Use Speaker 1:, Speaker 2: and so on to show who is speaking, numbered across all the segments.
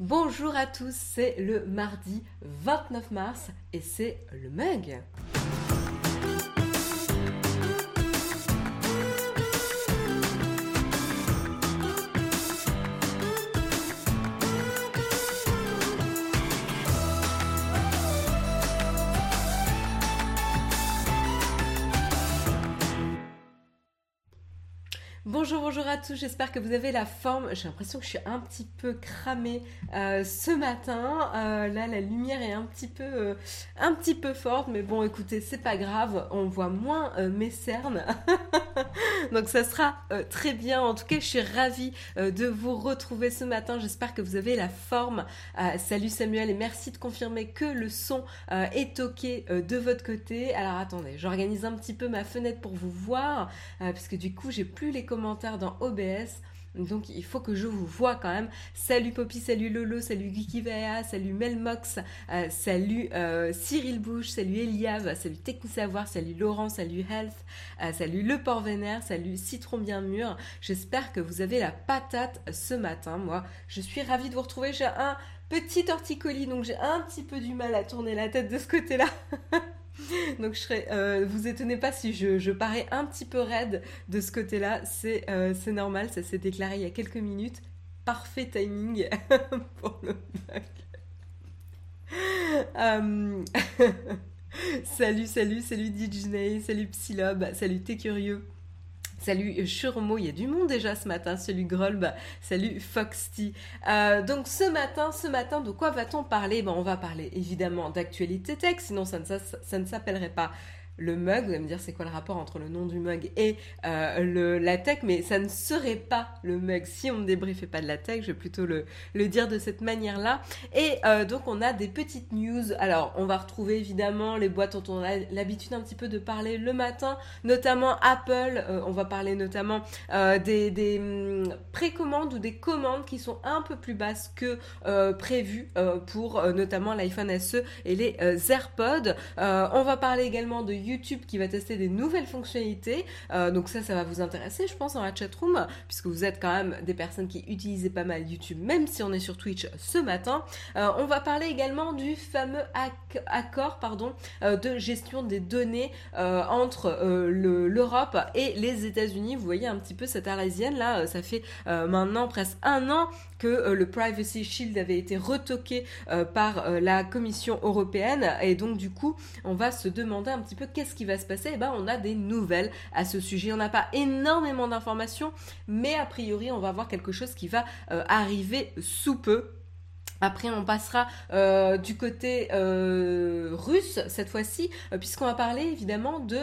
Speaker 1: Bonjour à tous, c'est le mardi 29 mars et c'est le mug. Bonjour à tous, j'espère que vous avez la forme. J'ai l'impression que je suis un petit peu cramée euh, ce matin. Euh, là, la lumière est un petit peu, euh, un petit peu forte, mais bon, écoutez, c'est pas grave, on voit moins mes cernes. Donc ça sera très bien. En tout cas, je suis ravie de vous retrouver ce matin. J'espère que vous avez la forme. salut Samuel et merci de confirmer que le son est ok de votre côté. Alors attendez, j'organise un petit peu ma fenêtre pour vous voir, parce que du coup, j'ai plus les commentaires dans OBS. Donc il faut que je vous vois quand même. Salut Poppy, salut Lolo, salut Geekivea, salut Melmox, euh, salut euh, Cyril Bouche, salut Eliav, salut Techni Savoir, salut Laurent, salut Health, euh, salut Le Port Vénère, salut Citron Bien Mûr. J'espère que vous avez la patate ce matin. Moi, je suis ravie de vous retrouver. J'ai un petit torticolis, donc j'ai un petit peu du mal à tourner la tête de ce côté-là. Donc je serais, euh, vous étonnez pas si je, parais un petit peu raide de ce côté-là, euh, c'est normal, ça s'est déclaré il y a quelques minutes. Parfait timing pour le euh, salut, salut, salut Disney, salut Psylob, salut T'es curieux. Salut Churmo, il y a du monde déjà ce matin. Salut Grolb, salut Foxty. Euh, donc ce matin, ce matin, de quoi va-t-on parler? Ben, On va parler évidemment d'actualité tech, sinon ça ne s'appellerait pas le mug. Vous allez me dire c'est quoi le rapport entre le nom du mug et euh, la tech, mais ça ne serait pas le mug si on ne débriefait pas de la tech. Je vais plutôt le, dire de cette manière-là. Et euh, donc on a des petites news. Alors on va retrouver évidemment les boîtes dont on a l'habitude un petit peu de parler le matin, notamment Apple. Euh, on va parler notamment des, hum, précommandes ou des commandes qui sont un peu plus basses que prévues pour notamment l'iPhone SE et les AirPods. on va parler également de YouTube qui va tester des nouvelles fonctionnalités. Euh, donc ça, ça va vous intéresser, je pense, dans la chatroom, puisque vous êtes quand même des personnes qui utilisent pas mal YouTube, même si on est sur Twitch ce matin. Euh, on va parler également du fameux accord euh, de gestion des données entre l'Europe et les États-Unis. Vous voyez un petit peu cette arlésienne là, ça fait maintenant presque un an que le Privacy Shield avait été retoqué par la Commission européenne et donc du coup on va se demander un petit peu qu'est-ce qui va se passer? Eh ben, on a des nouvelles à ce sujet. On n'a pas énormément d'informations, mais a priori, on va voir quelque chose qui va euh, arriver sous peu. Après, on passera euh, du côté euh, russe cette fois-ci, euh, puisqu'on va parler évidemment de,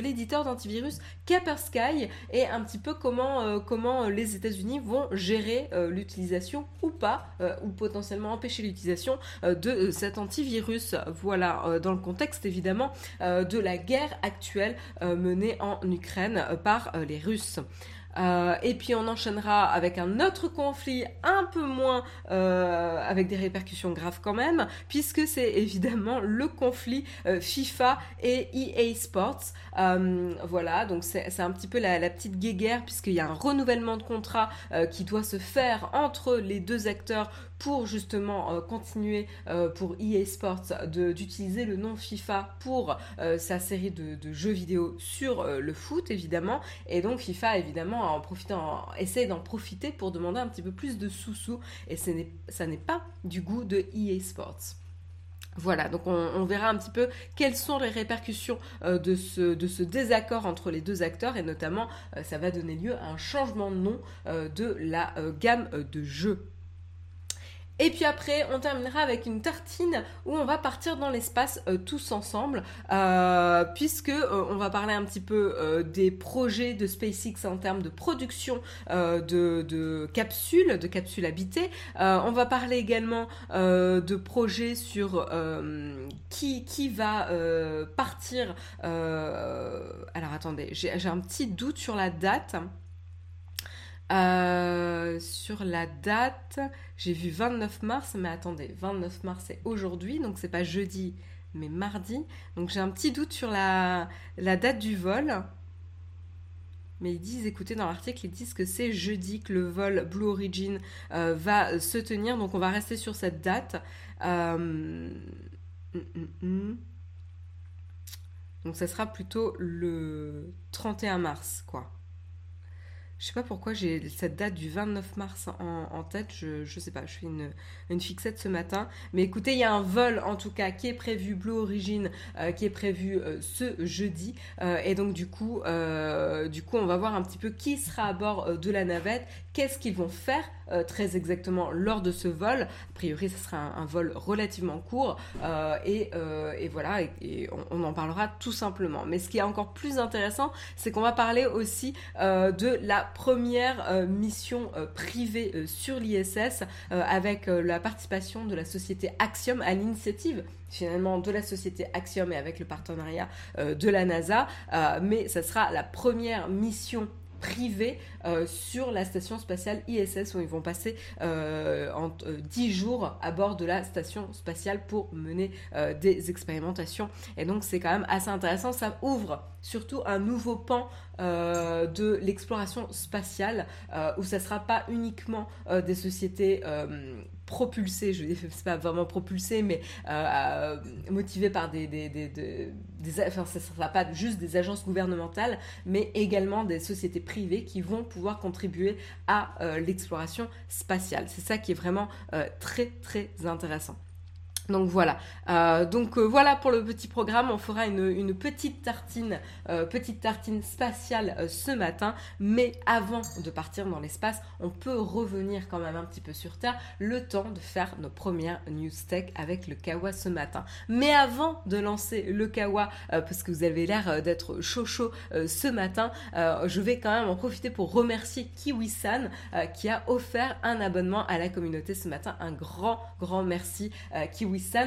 Speaker 1: l'éditeur d'antivirus Kaspersky et un petit peu comment, comment les États-Unis vont gérer l'utilisation ou pas, ou potentiellement empêcher l'utilisation de cet antivirus. Voilà, dans le contexte évidemment de la guerre actuelle menée en Ukraine par les Russes. Euh, et puis on enchaînera avec un autre conflit un peu moins euh, avec des répercussions graves quand même, puisque c'est évidemment le conflit euh, FIFA et EA Sports. voilà, donc c'est un petit peu la petite guéguerre puisqu'il y a un renouvellement de contrat qui doit se faire entre les deux acteurs pour justement continuer pour EA Sports d'utiliser le nom FIFA pour sa série de, jeux vidéo sur le foot évidemment. Et donc FIFA évidemment en essaye d'en profiter pour demander un petit peu plus de sous-sous. Et ce ça n'est pas du goût de EA Sports. Voilà, donc on, verra un petit peu quelles sont les répercussions euh, de, ce, désaccord entre les deux acteurs et notamment euh, ça va donner lieu à un changement de nom euh, de la gamme de jeux et puis après, on terminera avec une tartine où on va partir dans l'espace euh, tous ensemble, euh, puisque euh, on va parler un petit peu des projets de SpaceX en termes de production de, capsules, de capsules habitées. on va parler également de projets sur qui, qui va partir. alors attendez, j'ai un petit doute sur la date. Euh, sur la date, j'ai vu 29 mars, mais attendez, 29 mars c'est aujourd'hui, donc c'est pas jeudi, mais mardi. Donc j'ai un petit doute sur la, date du vol. mais ils disent, écoutez, dans l'article, ils disent que c'est jeudi que le vol Blue Origin va se tenir, donc on va rester sur cette date. Hum, hum, hum. Donc ça sera plutôt le 31 mars, quoi. Je sais pas pourquoi j'ai cette date du 29 mars en, tête, je, je sais pas, je fais une, une, fixette ce matin. Mais écoutez, il y a un vol en tout cas qui est prévu, Blue Origin, euh, qui est prévu euh, ce jeudi. Euh, et donc du coup, du coup, on va voir un petit peu qui sera à bord de la navette, qu'est-ce qu'ils vont faire très exactement lors de ce vol? A priori, ce sera un, vol relativement court. Et, voilà, et, on, en parlera tout simplement. Mais ce qui est encore plus intéressant, c'est qu'on va parler aussi de la première euh, mission euh, privée euh, sur l'ISS avec la participation de la société Axiom à l'initiative finalement de la société Axiom et avec le partenariat de la NASA, mais ça sera la première mission privée sur la station spatiale ISS où ils vont passer en 10 jours à bord de la station spatiale pour mener des expérimentations. Et donc c'est quand même assez intéressant, ça ouvre surtout un nouveau pan euh, de l'exploration spatiale, euh, où ça ne sera pas uniquement euh, des sociétés propulsées, je ne sais pas vraiment propulsées, mais motivées par des... des, des, des, enfin, ça ne sera pas juste des agences gouvernementales, mais également des sociétés privées qui vont pouvoir contribuer à l'exploration spatiale. C'est ça qui est vraiment très très intéressant. Donc voilà, euh, donc euh, voilà pour le petit programme. On fera une, petite tartine, euh, petite tartine spatiale ce matin. Mais avant de partir dans l'espace, on peut revenir quand même un petit peu sur Terre, le temps de faire nos premières news tech avec le Kawa ce matin. Mais avant de lancer le Kawa, parce que vous avez l'air d'être chaud chaud ce matin, je vais quand même en profiter pour remercier Kiwi-san qui a offert un abonnement à la communauté ce matin. Un grand grand merci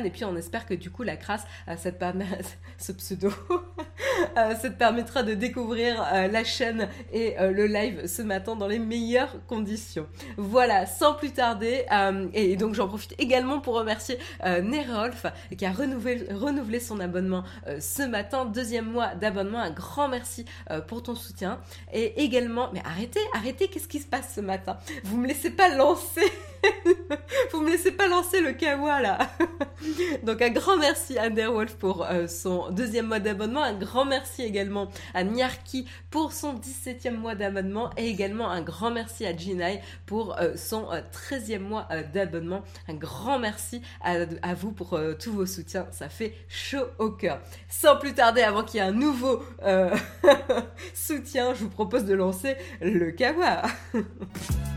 Speaker 1: Et puis on espère que du coup la crasse, euh, cette ce pseudo, euh, ça te permettra de découvrir euh, la chaîne et le live ce matin dans les meilleures conditions. Voilà, sans plus tarder, et donc j'en profite également pour remercier Nerolf qui a renouvelé, renouvelé son abonnement ce matin, deuxième mois d'abonnement, un grand merci pour ton soutien. Et également, mais arrêtez, arrêtez, qu'est-ce qui se passe ce matin? Vous me laissez pas lancer Vous me laissez pas lancer le kawa là. Donc un grand merci à Nerwolf pour euh, son deuxième mois d'abonnement, un grand merci également à Nyarki pour son 17e mois d'abonnement et également un grand merci à Jinai pour euh, son 13e euh, mois d'abonnement. Un grand merci à, à vous pour tous vos soutiens, ça fait chaud au cœur. Sans plus tarder, avant qu'il y ait un nouveau soutien, je vous propose de lancer le kawa.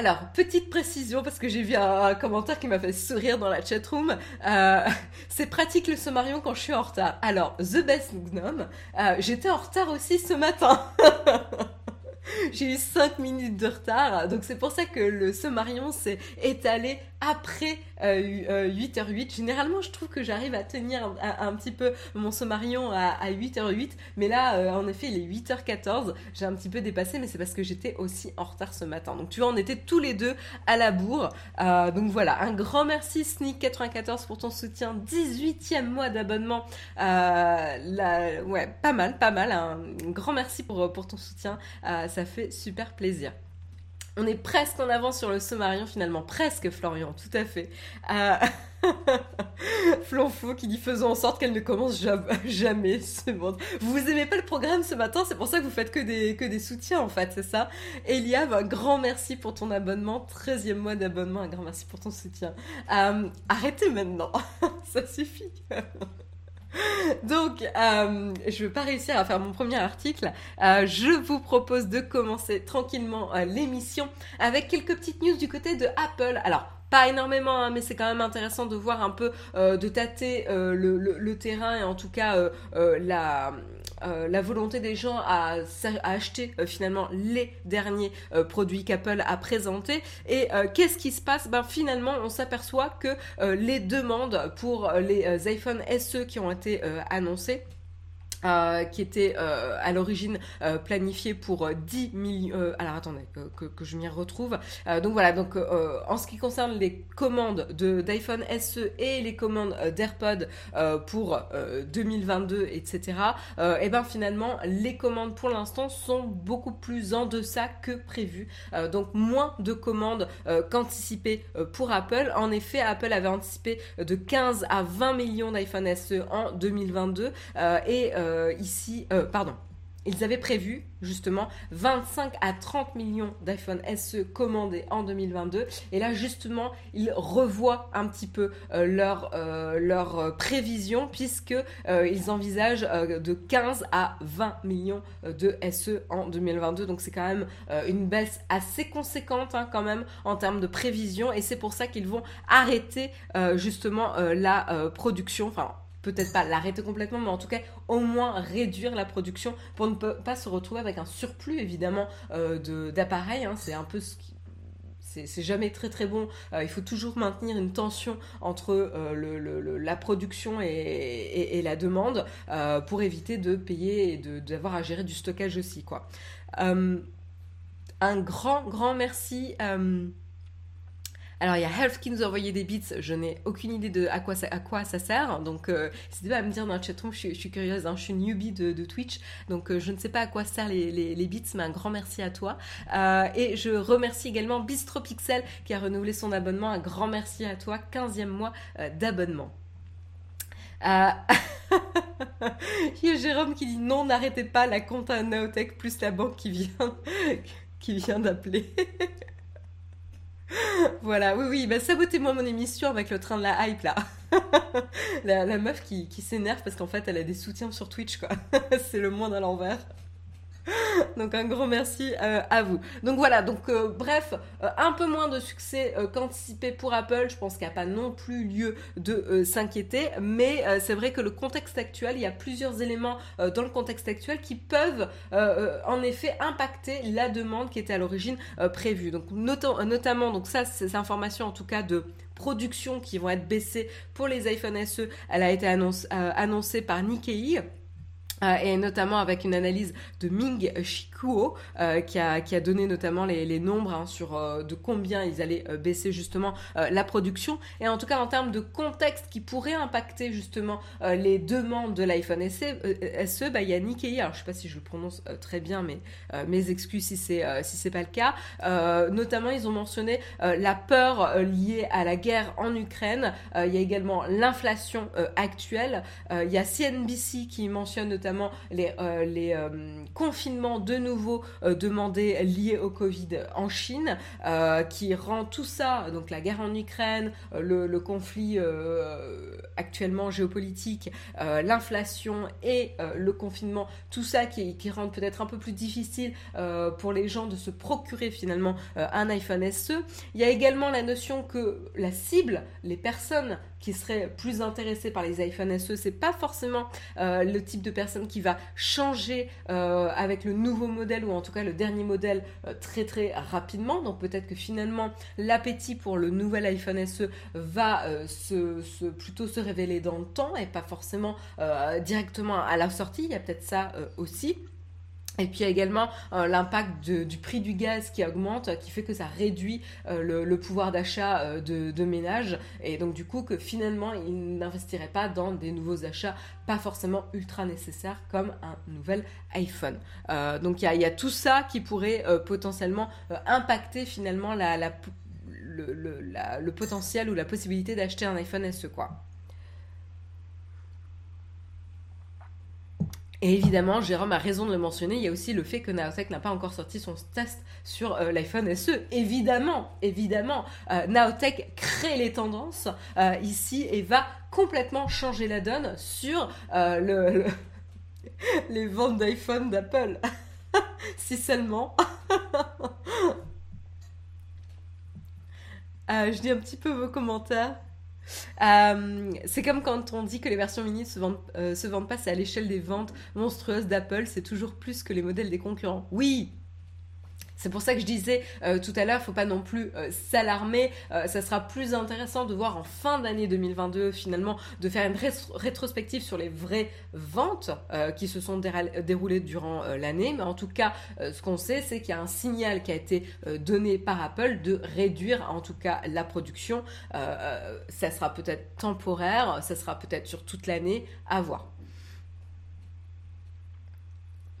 Speaker 1: alors, petite précision, parce que j'ai vu un, commentaire qui m'a fait sourire dans la chatroom. Euh, c'est pratique le sommarion quand je suis en retard. Alors, The Best Gnome, euh, j'étais en retard aussi ce matin. j'ai eu 5 minutes de retard, donc c'est pour ça que le sommarion s'est étalé après 8h08. Euh, Généralement, je trouve que j'arrive à tenir un, petit peu mon sommarion à, 8h08, mais là, euh, en effet, il est 8h14. J'ai un petit peu dépassé, mais c'est parce que j'étais aussi en retard ce matin. Donc, tu vois, on était tous les deux à la bourre. Euh, donc voilà, un grand merci Sneak94 pour ton soutien. 18e mois d'abonnement. ouais, pas mal, pas mal. Un grand merci pour ton soutien. ça fait super plaisir. On est presque en avance sur le Sommarion finalement, presque Florian, tout à fait. Euh... Qui dit faisons en sorte qu'elle ne commence jamais ce monde. Vous aimez pas le programme ce matin, c'est pour ça que vous faites que des, que des soutiens en fait, c'est ça? Eliab, un grand merci pour ton abonnement, 13e mois d'abonnement, un grand merci pour ton soutien. Euh, arrêtez maintenant, ça suffit. Donc, euh, je ne vais pas réussir à faire mon premier article. Euh, je vous propose de commencer tranquillement euh, l'émission avec quelques petites news du côté de Apple. Alors, pas énormément, hein, mais c'est quand même intéressant de voir un peu, de tâter le, terrain et en tout cas la euh, la volonté des gens à, acheter euh, finalement les derniers euh, produits qu'Apple a présentés. Et qu'est-ce qui se passe? Ben finalement, on s'aperçoit que les demandes pour les iPhone SE qui ont été annoncés Euh, qui était euh, à l'origine euh, planifié pour 10 millions. alors attendez que, que, je m'y retrouve. donc voilà, donc en ce qui concerne les commandes d'iPhone SE et les commandes d'AirPod pour 2022, etc. et ben finalement les commandes pour l'instant sont beaucoup plus en deçà que prévu. donc moins de commandes qu'anticipées pour Apple. En effet, Apple avait anticipé de 15 à 20 millions d'iPhone SE en 2022 et euh, ici, euh, pardon, ils avaient prévu justement 25 à 30 millions d'iPhone SE commandés en 2022 et là justement ils revoient un petit peu euh, leur, leur prévision puisque ils envisagent de 15 à 20 millions de SE en 2022 donc c'est quand même une baisse assez conséquente hein, quand même en termes de prévision. Et c'est pour ça qu'ils vont arrêter justement la production enfin peut-être pas l'arrêter complètement, mais en tout cas au moins réduire la production pour ne pas se retrouver avec un surplus évidemment euh, d'appareils. Hein. c'est un peu ce qui c'est jamais très très bon. Euh, il faut toujours maintenir une tension entre euh, la production et, la demande pour éviter de payer et d'avoir à gérer du stockage aussi. Quoi. un grand grand merci alors il y a Health qui nous a envoyé des bits, je n'ai aucune idée de à quoi ça, sert, donc euh, n'hésitez pas à me dire dans le chatroom, je, suis curieuse, hein, je suis newbie de, Twitch, donc euh, je ne sais pas à quoi servent les, les, bits, mais un grand merci à toi. Euh, et je remercie également BistroPixel qui a renouvelé son abonnement, un grand merci à toi, 15e mois d'abonnement. il y a Jérôme qui dit non, n'arrêtez pas. La compte à Naotech plus la banque qui vient d'appeler. voilà, oui, oui, bah, sabotez-moi mon émission avec le train de la hype là. la, meuf qui, qui s'énerve parce qu'en fait elle a des soutiens sur Twitch quoi. C'est le monde à l'envers. donc un grand merci euh, à vous. Donc voilà, donc euh, bref, euh, un peu moins de succès qu'anticipé pour Apple. Je pense qu'il n'y a pas non plus lieu de s'inquiéter, mais c'est vrai que le contexte actuel, il y a plusieurs éléments dans le contexte actuel qui peuvent en effet impacter la demande qui était à l'origine prévue. Donc notamment, donc ça, ces informations en tout cas de production qui vont être baissées pour les iPhone SE, elle a été annoncée par Nikkei. Euh, et notamment avec une analyse de Ming Shikuo euh, qui, a, qui a donné notamment les, les nombres hein, sur euh, de combien ils allaient baisser justement la production. Et en tout cas en termes de contexte qui pourrait impacter justement les demandes de l'iPhone SE, SE bah, il y a Nikkei. Alors je sais pas si je le prononce très bien mais mes excuses si c'est si c'est pas le cas. Notamment ils ont mentionné la peur liée à la guerre en Ukraine. Il y a également l'inflation actuelle. Il y a CNBC qui mentionne notamment les, euh, euh, confinements de nouveau euh, demandés liés au Covid en Chine, qui rend tout ça, donc la guerre en Ukraine, le, conflit actuellement géopolitique, l'inflation et le confinement, tout ça qui, qui rend peut-être un peu plus difficile pour les gens de se procurer finalement un iPhone SE. Il y a également la notion que la cible, les personnes qui seraient plus intéressées par les iPhone SE, c'est pas forcément le type de personnes qui va changer euh, avec le nouveau modèle ou en tout cas le dernier modèle euh, très très rapidement. Donc peut-être que finalement l'appétit pour le nouvel iPhone SE va euh, se, plutôt se révéler dans le temps et pas forcément directement à la sortie. Il y a peut-être ça aussi. Et puis il y a également euh, l'impact du prix du gaz qui augmente, qui fait que ça réduit euh, le, pouvoir d'achat euh, de, ménages. Et donc du coup que finalement ils n'investiraient pas dans des nouveaux achats pas forcément ultra nécessaires comme un nouvel iPhone. donc il y, a, tout ça qui pourrait potentiellement impacter finalement le, le, potentiel ou la possibilité d'acheter un iPhone SE quoi. Et évidemment, Jérôme a raison de le mentionner, il y a aussi le fait que Naotech n'a pas encore sorti son test sur euh, l'iPhone SE. Évidemment, évidemment, euh, Naotech crée les tendances euh, ici et va complètement changer la donne sur le, les ventes d'iPhone d'Apple. si seulement. je dis un petit peu vos commentaires. Euh, c'est comme quand on dit que les versions mini se euh, se vendent pas, c'est à l'échelle des ventes monstrueuses d'Apple, c'est toujours plus que les modèles des concurrents. Oui, C'est pour ça que je disais euh, tout à l'heure, faut pas non plus euh, s'alarmer. Euh, ça sera plus intéressant de voir en fin d'année 2022 finalement de faire une rétrospective sur les vraies ventes qui se sont déroulées durant l'année. Mais en tout cas, ce qu'on sait, c'est qu'il y a un signal qui a été donné par Apple de réduire en tout cas la production. ça sera peut-être temporaire, ça sera peut-être sur toute l'année, à voir.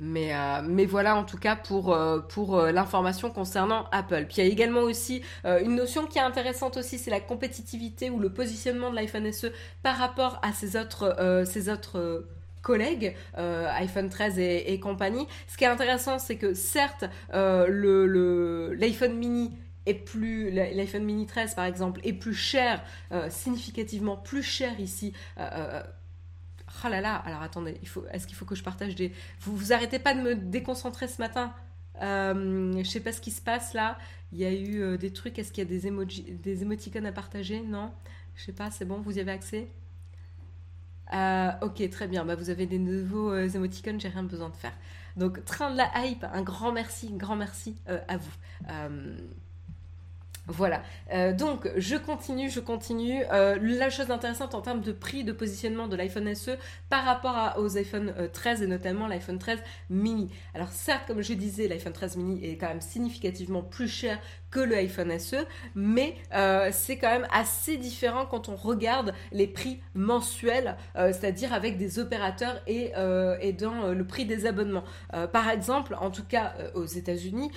Speaker 1: Mais, euh, mais voilà en tout cas pour, euh, pour euh, l'information concernant Apple. Puis il y a également aussi une notion qui est intéressante aussi, c'est la compétitivité ou le positionnement de l'iPhone SE par rapport à ses autres, ses autres collègues, iPhone 13 et, compagnie. Ce qui est intéressant, c'est que certes, l'iPhone mini est plus l'iPhone mini 13 par exemple est plus cher, significativement plus cher ici Oh là là, alors attendez, est-ce qu'il faut que je partage des... Vous vous arrêtez pas de me déconcentrer ce matin euh, Je sais pas ce qui se passe là. Il y a eu euh, des trucs, est-ce qu'il y a des, emojis, des émoticônes à partager? Non Je sais pas, c'est bon, vous y avez accès? Euh, Ok, très bien, bah, vous avez des nouveaux émoticônes, j'ai rien besoin de faire. Donc, train de la hype, un grand merci, un grand merci à vous. Voilà. Euh, donc, je continue, je continue. Euh, la chose intéressante en termes de prix de positionnement de l'iPhone SE par rapport aux iPhone 13 euh, et notamment l'iPhone 13 mini. Alors, certes, comme je disais, l'iPhone 13 mini est quand même significativement plus cher que le iPhone SE, mais euh, c'est quand même assez différent quand on regarde les prix mensuels, euh, c'est-à-dire avec des opérateurs et, euh, et dans le prix des abonnements. par exemple, en tout cas aux États-Unis,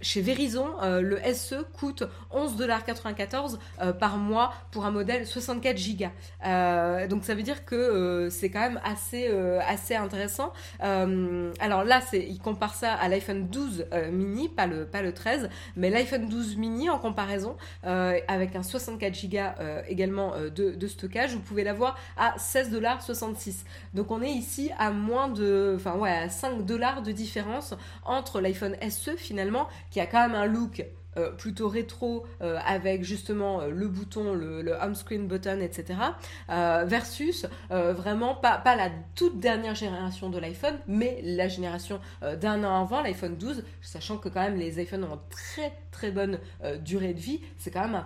Speaker 1: chez Verizon, le SE coûte 11,94$ par mois pour un modèle 64 Go. donc ça veut dire que c'est quand même assez, assez intéressant. alors là, il compare ça à l'iPhone 12 mini, pas le, pas le 13, mais l'iPhone 12 mini, en comparaison, euh, avec un 64 Go euh, également euh, de, stockage, vous pouvez l'avoir à 16,66$. Donc on est ici à moins de, enfin ouais, à 5 dollars de différence entre l'iPhone SE finalement, qui a quand même un look euh, plutôt rétro euh, avec justement euh, le bouton, le, home screen button, etc. versus vraiment pas, la toute dernière génération de l'iPhone, mais la génération d'un an avant, l'iPhone 12, sachant que quand même les iPhones ont très très bonne durée de vie, c'est quand même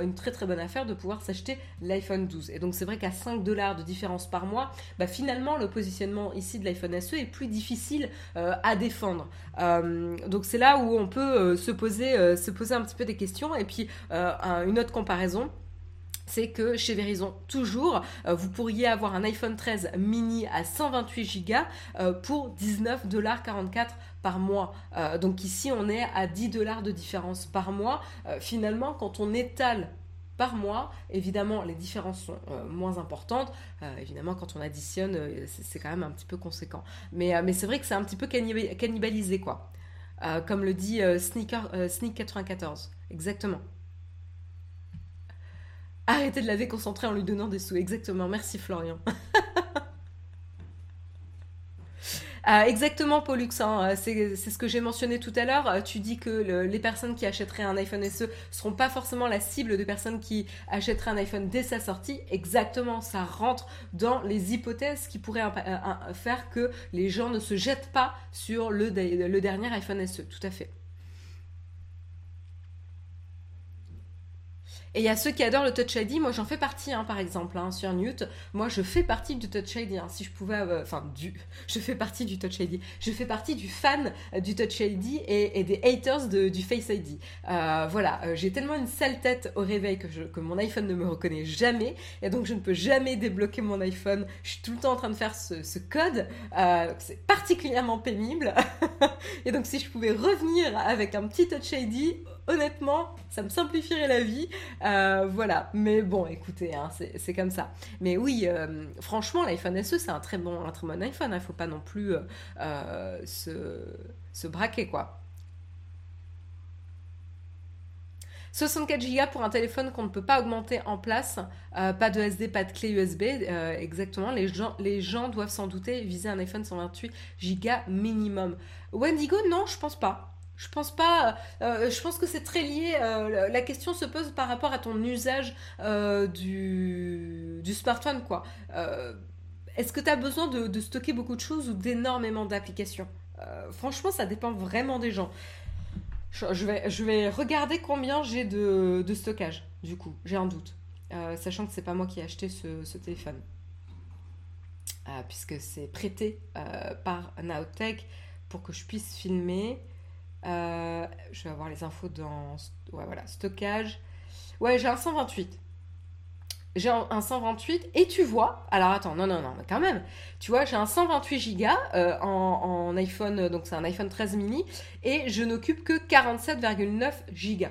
Speaker 1: une très très bonne affaire de pouvoir s'acheter l'iPhone 12. Et donc c'est vrai qu'à 5 dollars de différence par mois, bah, finalement le positionnement ici de l'iPhone SE est plus difficile à défendre. Donc c'est là où on peut se poser euh, se poser un petit peu des questions. Et puis, euh, une autre comparaison c'est que chez Verizon, toujours, euh, vous pourriez avoir un iPhone 13 mini à 128 Go pour 19,44$ par mois. donc ici, on est à 10 dollars de différence par mois. finalement, quand on étale par mois, évidemment, les différences sont moins importantes. évidemment, quand on additionne, c'est quand même un petit peu conséquent. Mais, mais c'est vrai que c'est un petit peu cannibalisé, quoi. Euh, comme le dit euh, Sneaker, euh, Sneak 94. Exactement. Arrêtez de la déconcentrer en lui donnant des sous. Exactement. Merci Florian. Euh, exactement, Pollux, hein, euh, c'est ce que j'ai mentionné tout à l'heure. Euh, tu dis que les personnes qui achèteraient un iPhone SE seront pas forcément la cible de personnes qui achèteraient un iPhone dès sa sortie. Exactement, ça rentre dans les hypothèses qui pourraient faire que les gens ne se jettent pas sur le dernier iPhone SE. Tout à fait. Et il y a ceux qui adorent le Touch ID. Moi, j'en fais partie, hein, par exemple, hein, sur Newt. Moi, je fais partie du Touch ID. Hein. si je pouvais, euh, enfin, du, je fais partie du Touch ID. Je fais partie du fan euh, du Touch ID et, des haters du Face ID. Euh, voilà, j'ai tellement une sale tête au réveil que, mon iPhone ne me reconnaît jamais, et donc je ne peux jamais débloquer mon iPhone. Je suis tout le temps en train de faire ce, ce code. c'est particulièrement pénible. et donc, si je pouvais revenir avec un petit Touch ID honnêtement, ça me simplifierait la vie. Euh, voilà, mais bon, écoutez, hein, c'est comme ça. Mais oui, euh, franchement, l'iPhone SE, c'est un très bon, un très bon iPhone. Il hein. ne faut pas non plus euh, se, se braquer, quoi. 64 Go pour un téléphone qu'on ne peut pas augmenter en place, pas de SD, pas de clé USB, exactement. Les gens, les gens doivent s'en douter, viser un iPhone 128 Go minimum. Wendigo, non, je pense pas. Je pense pas. Euh, je pense que c'est très lié. Euh, la question se pose par rapport à ton usage euh, du, smartphone, quoi. Est-ce que tu as besoin de, stocker beaucoup de choses ou d'énormément d'applications? Franchement, ça dépend vraiment des gens. Je, vais, regarder combien j'ai de, stockage, du coup, j'ai un doute. sachant que c'est pas moi qui ai acheté ce, téléphone. puisque c'est prêté par Naotech pour que je puisse filmer. Je vais avoir les infos dans ouais, voilà, stockage. Ouais, j'ai un 128 j'ai un 128 et tu vois, alors attends, non, non, non, mais quand même, tu vois, j'ai un 128 Go euh, en, iPhone, donc c'est un iPhone 13 mini, et je n'occupe que 47,9 Go.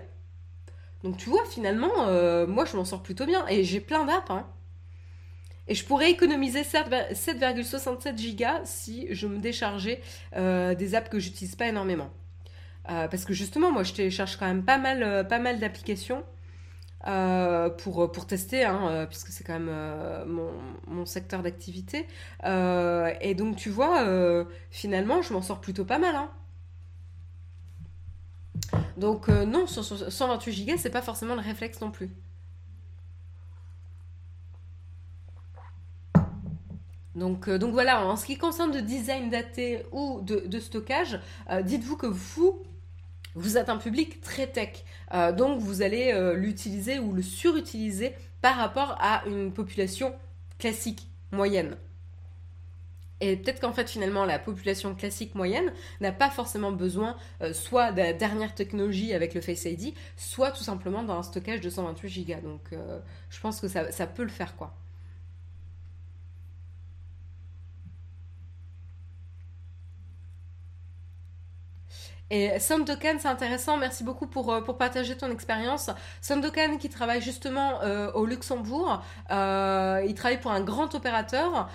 Speaker 1: Donc tu vois, finalement, euh, moi je m'en sors plutôt bien, et j'ai plein d'apps, hein. Et je pourrais économiser 7,67 Go si je me déchargeais euh, des apps que j'utilise pas énormément. Parce que justement, moi je télécharge quand même pas mal, pas mal d'applications. Euh, pour, pour tester, hein, euh, puisque c'est quand même euh, mon, mon, secteur d'activité. et donc, tu vois, finalement, je m'en sors plutôt pas mal. Hein. Donc, non, sur 128 Go, c'est pas forcément le réflexe non plus. Donc, donc voilà, en ce qui concerne de design daté ou de stockage, dites-vous que vous, vous êtes un public très tech, euh, donc vous allez euh, l'utiliser ou le surutiliser par rapport à une population classique, moyenne. Et peut-être qu'en fait finalement la population classique moyenne n'a pas forcément besoin euh, soit de la dernière technologie avec le Face ID, soit tout simplement d'un stockage de 128 Go. Donc je pense que ça, ça peut le faire quoi. Et Sandokan, c'est intéressant. Merci beaucoup pour, euh, pour partager ton expérience. Sandokan qui travaille justement euh, au Luxembourg, euh, il travaille pour un grand opérateur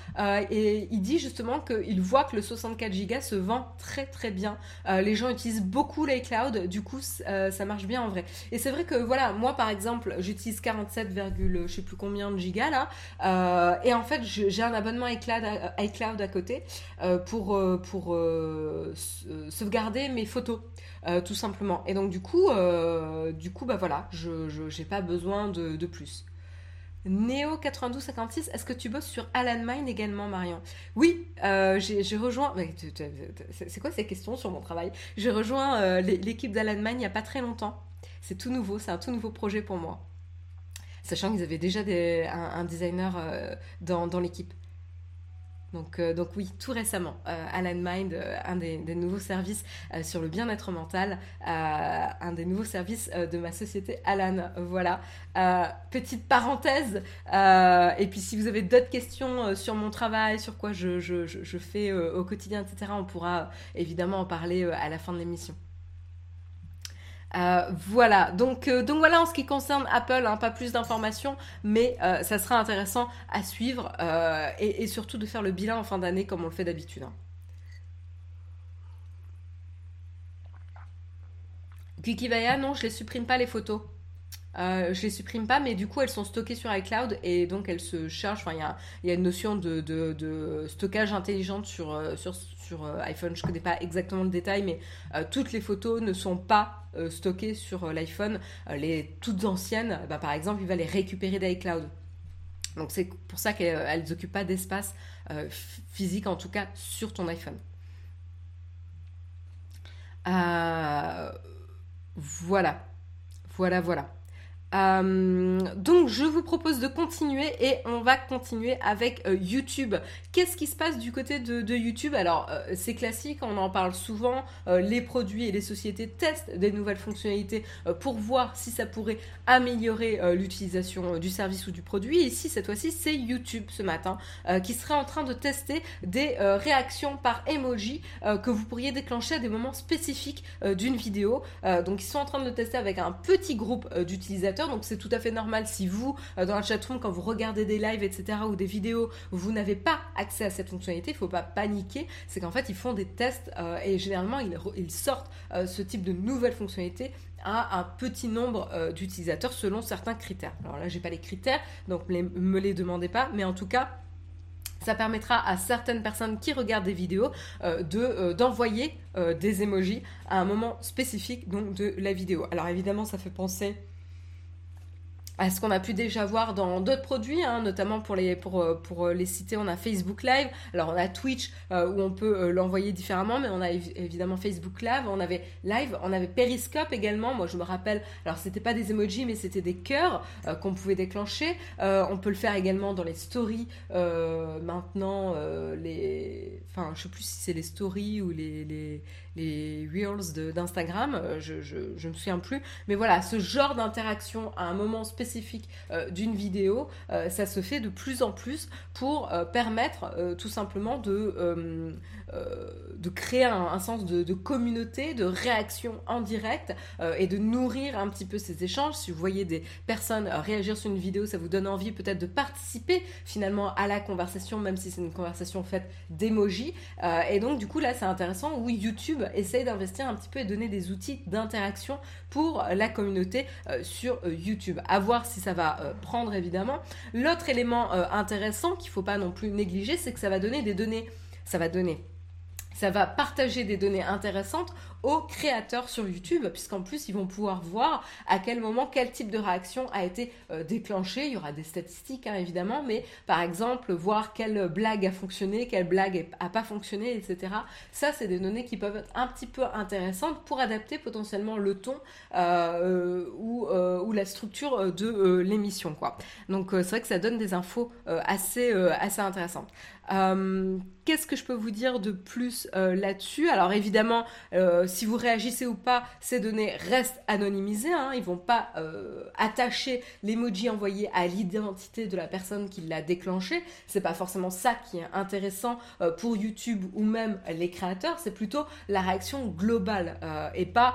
Speaker 1: et il dit justement qu'il voit que le 64 Go se vend très très bien. les gens utilisent beaucoup l'iCloud, du coup ça marche bien en vrai. Et c'est vrai que voilà, moi par exemple, j'utilise 47, je sais plus combien de gigas là, et en fait j'ai un abonnement iCloud à, iCloud à côté pour, pour sauvegarder mes photos euh, tout simplement. Et donc du coup, euh, du coup, bah voilà, je n'ai pas besoin de, plus. Néo 9256, est-ce que tu bosses sur Alan Mine également, Marion? Oui, euh, j'ai rejoint. C'est quoi ces questions sur mon travail? J'ai rejoint l'équipe d'Alan Mine il n'y a pas très longtemps. C'est tout nouveau, c'est un tout nouveau projet pour moi. Sachant qu'ils avaient déjà un, designer dans l'équipe. Donc, euh, donc oui, tout récemment, euh, Alan Mind, euh, un des, nouveaux services sur le bien-être mental, un des nouveaux services de ma société Alan. Voilà, petite parenthèse. et puis si vous avez d'autres questions sur mon travail, sur quoi je, je fais au quotidien, etc., on pourra évidemment en parler à la fin de l'émission. Euh, voilà, donc, euh, donc voilà en ce qui concerne Apple, hein, pas plus d'informations, mais euh, ça sera intéressant à suivre et, surtout de faire le bilan en fin d'année comme on le fait d'habitude. Hein. Non, je les supprime pas les photos. Je les supprime pas, mais du coup elles sont stockées sur iCloud et donc elles se chargent. Enfin, il y a, une notion de, stockage intelligent sur, sur, sur iPhone. Je connais pas exactement le détail, mais toutes les photos ne sont pas euh, stockées sur euh, l'iPhone. Euh, les toutes anciennes, bah, par exemple, il va les récupérer d'iCloud. Donc c'est pour ça qu'elles n'occupent pas d'espace physique, en tout cas sur ton iPhone. voilà, voilà, voilà. Euh, donc je vous propose de continuer et on va continuer avec euh, YouTube. Qu'est-ce qui se passe du côté de, YouTube? Alors euh, c'est classique, on en parle souvent. les produits et les sociétés testent des nouvelles fonctionnalités pour voir si ça pourrait améliorer l'utilisation du service ou du produit. Et ici cette fois-ci c'est YouTube ce matin qui serait en train de tester des réactions par emoji que vous pourriez déclencher à des moments spécifiques d'une vidéo. donc ils sont en train de le tester avec un petit groupe d'utilisateurs donc c'est tout à fait normal si vous, euh, dans la chatroom, quand vous regardez des lives, etc., ou des vidéos, vous n'avez pas accès à cette fonctionnalité, il ne faut pas paniquer. C'est qu'en fait, ils font des tests euh, et généralement, ils, sortent euh, ce type de nouvelles fonctionnalités à un petit nombre d'utilisateurs selon certains critères. Alors là, j'ai pas les critères, donc ne me les demandez pas, mais en tout cas, ça permettra à certaines personnes qui regardent des vidéos de d'envoyer des emojis à un moment spécifique donc de la vidéo. Alors évidemment, ça fait penser à ce qu'on a pu déjà voir dans d'autres produits, hein, notamment pour les, pour, euh, pour les citer, on a Facebook Live, alors on a Twitch euh, où on peut euh, l'envoyer différemment, mais on a évidemment Facebook Live, on avait Live, on avait Periscope également, moi je me rappelle, alors c'était pas des emojis, mais c'était des cœurs qu'on pouvait déclencher, on peut le faire également dans les stories, maintenant, les... enfin je sais plus si c'est les stories ou les, les, les Reels d'Instagram, je, je, je me souviens plus, mais voilà, ce genre d'interaction à un moment spécifique, euh, d'une vidéo, euh, ça se fait de plus en plus pour euh, permettre tout simplement de, de créer un, sens de, communauté, de réaction en direct et de nourrir un petit peu ces échanges. Si vous voyez des personnes réagir sur une vidéo, ça vous donne envie peut-être de participer finalement à la conversation, même si c'est une conversation faite d'émojis. et donc du coup là c'est intéressant où YouTube essaye d'investir un petit peu et donner des outils d'interaction pour la communauté sur YouTube. À voir si ça va euh, prendre évidemment. L'autre élément euh, intéressant qu'il ne faut pas non plus négliger, c'est que ça va donner des données. Ça va donner ça va partager des données intéressantes aux créateurs sur YouTube, puisqu'en plus, ils vont pouvoir voir à quel moment, quel type de réaction a été euh, déclenché. Il y aura des statistiques, hein, évidemment, mais par exemple, voir quelle blague a fonctionné, quelle blague n'a pas fonctionné, etc. Ça, c'est des données qui peuvent être un petit peu intéressantes pour adapter potentiellement le ton euh, ou, euh, ou, la structure de l'émission. Donc, c'est vrai que ça donne des infos assez intéressantes. Qu'est-ce que je peux vous dire de plus là-dessus? Alors évidemment, si vous réagissez ou pas, ces données restent anonymisées. Hein. Ils vont pas euh, attacher l'emoji envoyé à l'identité de la personne qui l'a déclenché. C'est pas forcément ça qui est intéressant euh, pour YouTube ou même les créateurs. C'est plutôt la réaction globale euh, et pas,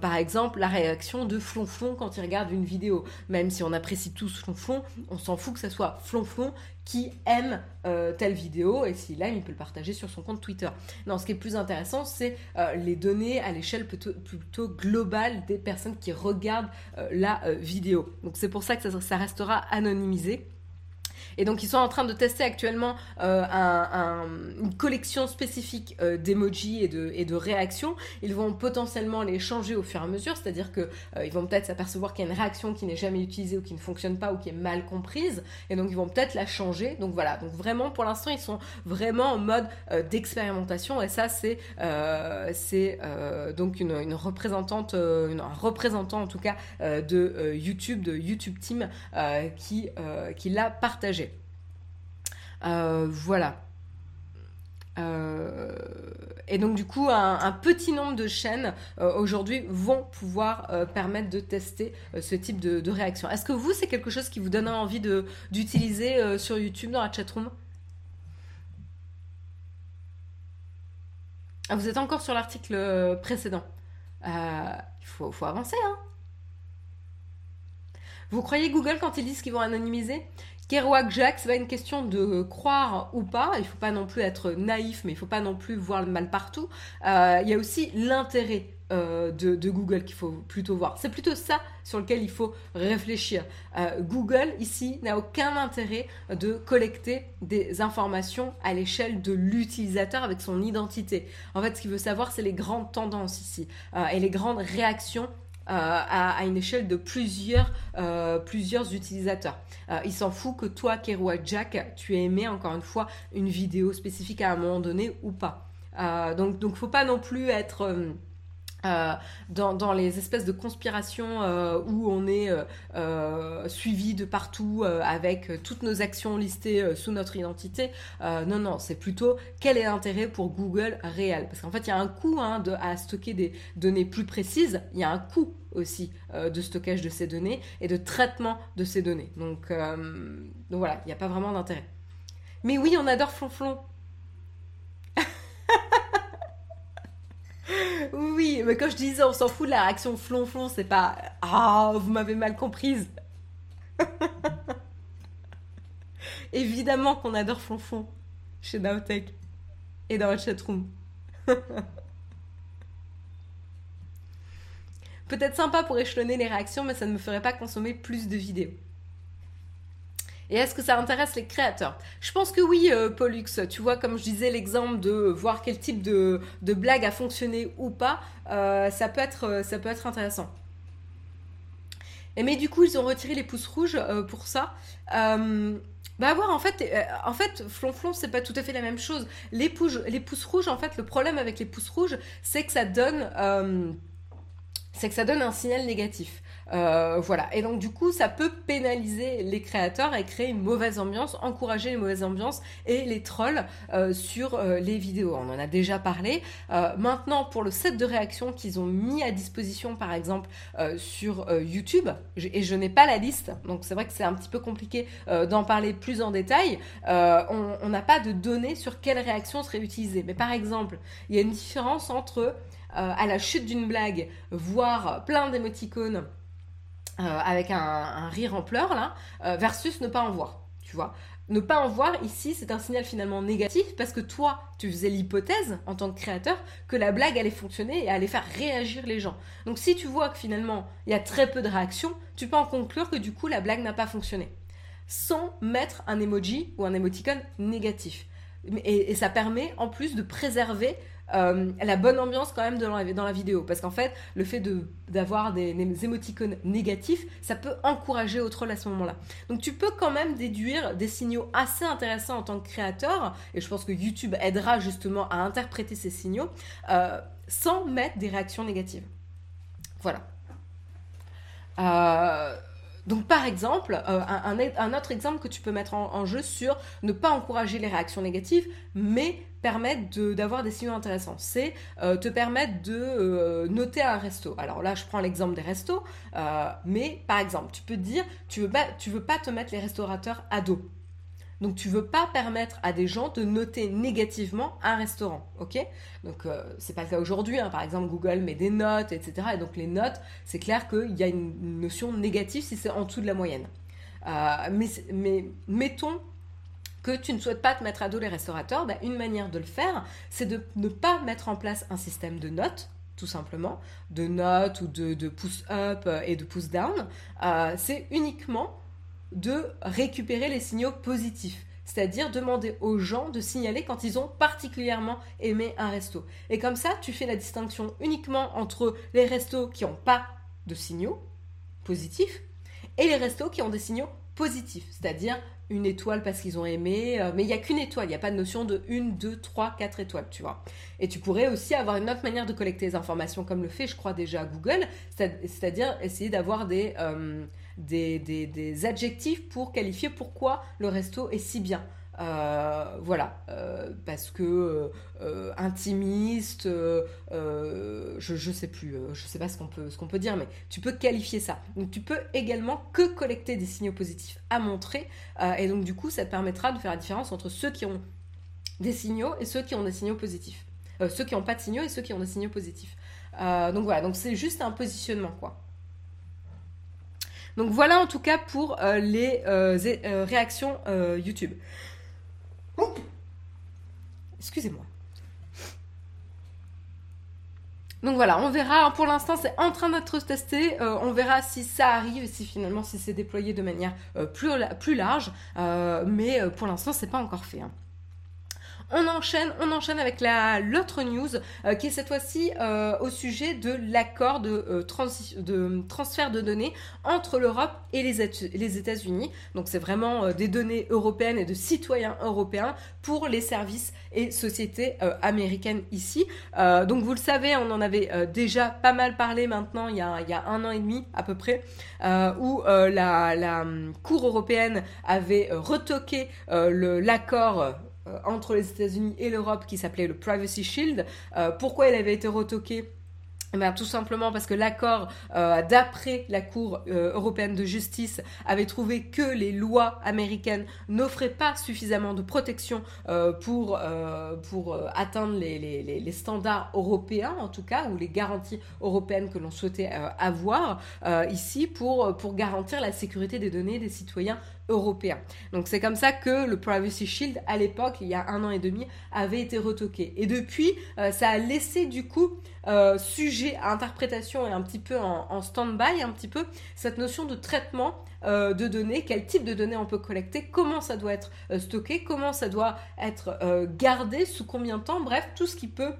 Speaker 1: par exemple, la réaction de flonflon quand il regarde une vidéo. Même si on apprécie tous flonflon, on s'en fout que ça soit flonflon qui aime euh, telle vidéo et s'il aime, il peut le partager sur son compte Twitter. Non, ce qui est plus intéressant, c'est euh, les données à l'échelle plutôt, globale des personnes qui regardent euh, la vidéo. Donc c'est pour ça que ça restera anonymisé. Et donc ils sont en train de tester actuellement euh, une collection spécifique euh, d'emojis et de, et de réactions. Ils vont potentiellement les changer au fur et à mesure, c'est-à-dire qu'ils euh, vont peut-être s'apercevoir qu'il y a une réaction qui n'est jamais utilisée ou qui ne fonctionne pas ou qui est mal comprise, et donc ils vont peut-être la changer. Donc voilà, donc vraiment pour l'instant ils sont vraiment en mode d'expérimentation, et ça c'est c'est donc une, représentante, un représentant en tout cas de YouTube, de YouTube Team qui, qui l'a partagé. Euh, voilà. Euh, et donc du coup, un, petit nombre de chaînes euh, aujourd'hui vont pouvoir permettre de tester ce type de, réaction. Est-ce que vous, c'est quelque chose qui vous donne envie d'utiliser sur YouTube dans la chatroom? Ah, Vous êtes encore sur l'article précédent. Il faut, faut, avancer. Hein vous croyez Google quand ils disent qu'ils vont anonymiser? Kerouac Jack, c'est pas une question de croire ou pas. Il faut pas non plus être naïf, mais il faut pas non plus voir le mal partout. Euh, il y a aussi l'intérêt euh, de, Google qu'il faut plutôt voir. C'est plutôt ça sur lequel il faut réfléchir. Euh, Google, ici, n'a aucun intérêt de collecter des informations à l'échelle de l'utilisateur avec son identité. En fait, ce qu'il veut savoir, c'est les grandes tendances ici et les grandes réactions euh, à, une échelle de plusieurs, euh, plusieurs utilisateurs. Euh, il s'en fout que toi, Kerouac Jack, tu aies aimé encore une fois une vidéo spécifique à un moment donné ou pas. donc, donc, faut pas non plus être euh, dans, les espèces de conspirations euh, où on est euh, suivi de partout avec toutes nos actions listées sous notre identité. non, non, c'est plutôt quel est l'intérêt pour Google réel? Parce qu'en fait, il y a un coût hein, à stocker des données plus précises. Il y a un coût aussi de stockage de ces données et de traitement de ces données. Donc, donc voilà, il n'y a pas vraiment d'intérêt. Mais oui, on adore Flonflon. Mais quand je disais on s'en fout de la réaction flonflon, c'est pas Ah, vous m'avez mal comprise. Évidemment qu'on adore flonflon chez Naotech et dans votre chatroom. Peut-être sympa pour échelonner les réactions, mais ça ne me ferait pas consommer plus de vidéos. Et est-ce que ça intéresse les créateurs? Je pense que oui, euh, Pollux. Tu vois, comme je disais, l'exemple de voir quel type de, blague a fonctionné ou pas, euh, ça, peut être, euh, ça peut être intéressant. Mais du coup, ils ont retiré les pouces rouges pour ça. Bah voir en fait, en fait, flonflon c'est pas tout à fait la même chose. Les pouces, rouges, en fait, le problème avec les pouces rouges, c'est que ça donne un signal négatif. Euh, voilà. Et donc du coup, ça peut pénaliser les créateurs et créer une mauvaise ambiance, encourager les mauvaises ambiances et les trolls euh, sur euh, les vidéos. On en a déjà parlé. maintenant, pour le set de réactions qu'ils ont mis à disposition, par exemple sur YouTube, et je n'ai pas la liste, donc c'est vrai que c'est un petit peu compliqué d'en parler plus en détail. on n'a pas de données sur quelles réactions seraient utilisées. Mais par exemple, il y a une différence entre à la chute d'une blague, voir plein d'émoticônes avec un, rire en pleurs là, euh, versus ne pas en voir, tu vois. Ne pas en voir ici, c'est un signal finalement négatif parce que toi, tu faisais l'hypothèse en tant que créateur que la blague allait fonctionner et allait faire réagir les gens. Donc si tu vois que finalement il y a très peu de réactions, tu peux en conclure que du coup la blague n'a pas fonctionné. Sans mettre un emoji ou un émoticône négatif. et, ça permet en plus de préserver euh, la bonne ambiance quand même dans la, vidéo. Parce qu'en fait, le fait d'avoir des, des, émoticônes négatifs, ça peut encourager au troll à ce moment-là. Donc tu peux quand même déduire des signaux assez intéressants en tant que créateur, et je pense que YouTube aidera justement à interpréter ces signaux, euh, sans mettre des réactions négatives. Voilà. Euh, donc par exemple, un, autre exemple que tu peux mettre en, jeu sur ne pas encourager les réactions négatives, mais permettre d'avoir des signaux intéressants. C'est euh, te permettre de euh, noter un resto. Alors là, je prends l'exemple des restos, euh, mais par exemple, tu peux te dire, tu veux pas, tu veux pas te mettre les restaurateurs à dos. Donc tu veux pas permettre à des gens de noter négativement un restaurant, ok? Donc c'est pas le cas aujourd'hui. Hein. Par exemple, Google met des notes, etc. Et donc les notes, c'est clair qu'il y a une notion négative si c'est en dessous de la moyenne. mais, mais mettons que tu ne souhaites pas te mettre à dos les restaurateurs, bah, une manière de le faire, c'est de ne pas mettre en place un système de notes, tout simplement, de notes ou de, de pouce up et de pouce down. Euh, c'est uniquement de récupérer les signaux positifs. C'est-à-dire demander aux gens de signaler quand ils ont particulièrement aimé un resto. Et comme ça, tu fais la distinction uniquement entre les restos qui n'ont pas de signaux positifs et les restos qui ont des signaux positifs, c'est-à-dire une étoile parce qu'ils ont aimé, euh, mais il n'y a qu'une étoile, il n'y a pas de notion de une, deux, trois, quatre étoiles, tu vois. Et tu pourrais aussi avoir une autre manière de collecter les informations, comme le fait, je crois, déjà Google, c'est-à-dire essayer d'avoir euh, des, des, des, adjectifs pour qualifier pourquoi le resto est si bien. Euh, voilà, euh, parce que euh, intimiste, je, je sais plus, je sais pas ce qu'on peut, ce qu'on peut dire, mais tu peux qualifier ça. Donc tu peux également que collecter des signaux positifs à montrer, et donc du coup ça te permettra de faire la différence entre ceux qui ont des signaux et ceux qui ont des signaux positifs, ceux qui n'ont pas de signaux et ceux qui ont des signaux positifs. donc voilà, donc c'est juste un positionnement quoi. Donc voilà en tout cas pour les réactions YouTube. Excusez-moi. Donc voilà, on verra. Pour l'instant, c'est en train d'être testé. Euh, on verra si ça arrive, si finalement, si c'est déployé de manière euh, plus, large. Euh, mais pour l'instant, c'est pas encore fait. Hein. On enchaîne, on enchaîne avec la l'autre news euh, qui est cette fois-ci euh, au sujet de l'accord de, euh, de, transfert de données entre l'Europe et les, États-Unis. Donc c'est vraiment des données européennes et de citoyens européens pour les services et sociétés américaines ici. donc vous le savez, on en avait déjà pas mal parlé maintenant il y a, un an et demi à peu près, où la, la, hum, Cour européenne avait retoqué l'accord entre les États-Unis et l'Europe qui s'appelait le Privacy Shield. Euh, pourquoi il avait été retoqué? Eh ben, tout simplement parce que l'accord, euh, d'après la Cour européenne de justice, avait trouvé que les lois américaines n'offraient pas suffisamment de protection pour, pour atteindre les, les, les, standards européens, en tout cas, ou les garanties européennes que l'on souhaitait avoir ici pour, pour garantir la sécurité des données des citoyens européen. Donc c'est comme ça que le Privacy Shield, à l'époque, il y a un an et demi, avait été retoqué. Et depuis, euh, ça a laissé du coup euh, sujet à interprétation et un petit peu en, stand-by, un petit peu, cette notion de traitement euh, de données, quel type de données on peut collecter, comment ça doit être stocké, comment ça doit être gardé, sous combien de temps, bref, tout ce qui peut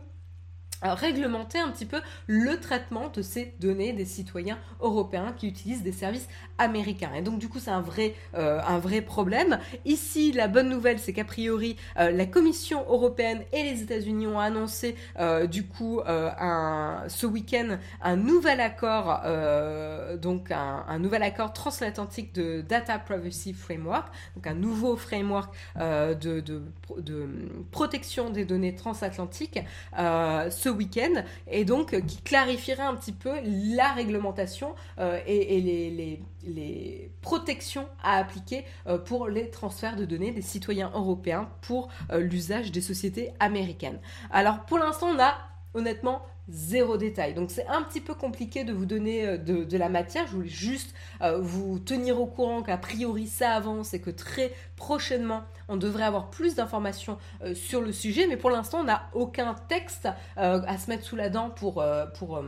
Speaker 1: réglementer un petit peu le traitement de ces données des citoyens européens qui utilisent des services américains. Et donc du coup c'est un vrai, euh, un vrai problème. Ici la bonne nouvelle c'est qu'a priori euh, la Commission européenne et les États-Unis ont annoncé euh, du coup un, ce week-end un nouvel accord, donc un, nouvel accord transatlantique de Data Privacy Framework, donc un nouveau framework de, de, de, protection des données transatlantiques. Week-end et donc euh, qui clarifierait un petit peu la réglementation euh, et, les, protections à appliquer euh, pour les transferts de données des citoyens européens pour l'usage des sociétés américaines. Alors pour l'instant on a honnêtement zéro détail. Donc c'est un petit peu compliqué de vous donner euh, de, la matière. Je voulais juste euh, vous tenir au courant qu'a priori ça avance et que très prochainement on devrait avoir plus d'informations euh, sur le sujet. Mais pour l'instant on n'a aucun texte à se mettre sous la dent pour... pour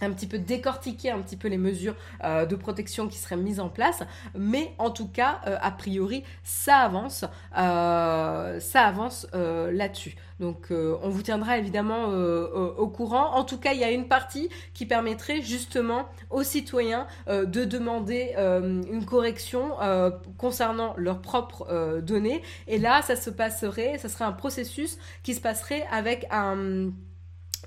Speaker 1: un petit peu décortiquer un petit peu les mesures de protection qui seraient mises en place, mais en tout cas, a priori, ça avance, ça avance là-dessus. Donc euh, on vous tiendra évidemment euh, au courant. En tout cas, il y a une partie qui permettrait justement aux citoyens euh, de demander une correction concernant leurs propres données. Et là, ça se passerait, ça serait un processus qui se passerait avec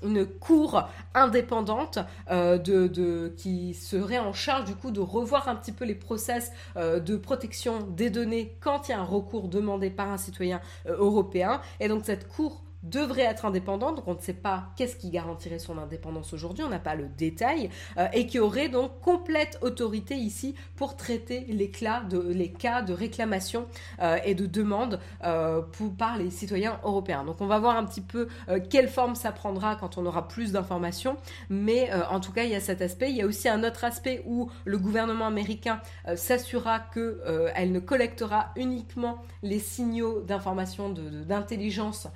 Speaker 1: une cour indépendante de, qui serait en charge du coup de revoir un petit peu les process de protection des données quand il y a un recours demandé par un citoyen européen. Et donc cette cour devrait être indépendante, donc on ne sait pas qu'est-ce qui garantirait son indépendance aujourd'hui, on n'a pas le détail, euh, et qui aurait donc complète autorité ici pour traiter les, de, les cas de réclamation euh, et de demande euh, par les citoyens européens. Donc on va voir un petit peu quelle forme ça prendra quand on aura plus d'informations, mais en tout cas il y a cet aspect. Il y a aussi un autre aspect où le gouvernement américain s'assurera qu'elle ne collectera uniquement les signaux d'information d'intelligence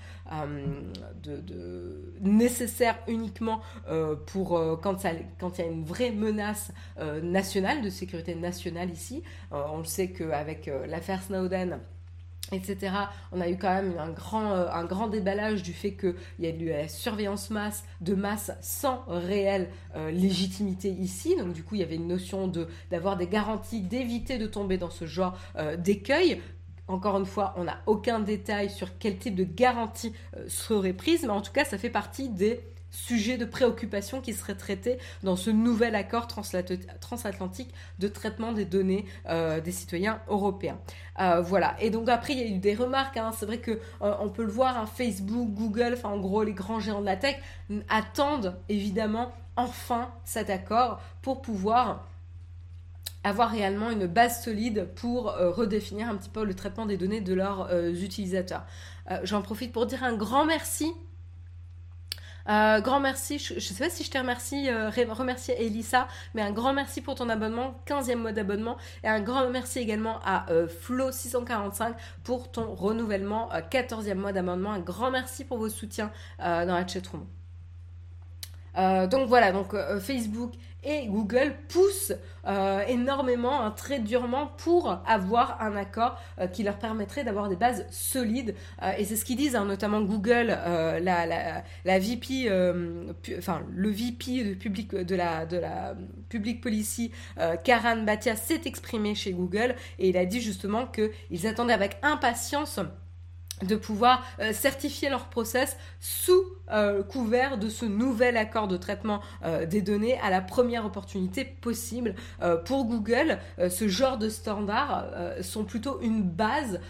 Speaker 1: de, de, nécessaire uniquement euh, pour euh, quand, il y a une vraie menace euh, nationale, de sécurité nationale ici. on le sait qu'avec l'affaire Snowden, etc. On a eu quand même un grand, un grand déballage du fait qu'il y a eu la surveillance masse, de masse sans réelle légitimité ici. Donc du coup, il y avait une notion de, d'avoir des garanties, d'éviter de tomber dans ce genre d'écueil. Encore une fois, on n'a aucun détail sur quel type de garantie euh, serait prise, mais en tout cas, ça fait partie des sujets de préoccupation qui seraient traités dans ce nouvel accord transatlantique de traitement des données euh, des citoyens européens. Euh, voilà. Et donc après, il y a eu des remarques. Hein. C'est vrai que on peut le voir, hein, Facebook, Google, enfin en gros les grands géants de la tech attendent évidemment enfin cet accord pour pouvoir avoir réellement une base solide pour euh, redéfinir un petit peu le traitement des données de leurs euh, utilisateurs. Euh, j'en profite pour dire un grand merci. grand merci, je ne sais pas si je te remercie, remercier Elissa, mais un grand merci pour ton abonnement, 15e mois d'abonnement, et un grand merci également à Flo645 pour ton renouvellement, 14e mois d'abonnement. Un grand merci pour vos soutiens dans la chatroom. Donc voilà, donc Facebook et Google pousse euh, énormément, hein, très durement pour avoir un accord euh, qui leur permettrait d'avoir des bases solides. Euh, et c'est ce qu'ils disent, hein, notamment Google, la, la, la, VP, enfin le VP de, public, de, la, de la Public Policy, Karan Bhatia, s'est exprimé chez Google et il a dit justement qu'ils attendaient avec impatience de pouvoir euh, certifier leur process sous euh, couvert de ce nouvel accord de traitement euh, des données à la première opportunité possible. pour Google, ce genre de standards sont plutôt une base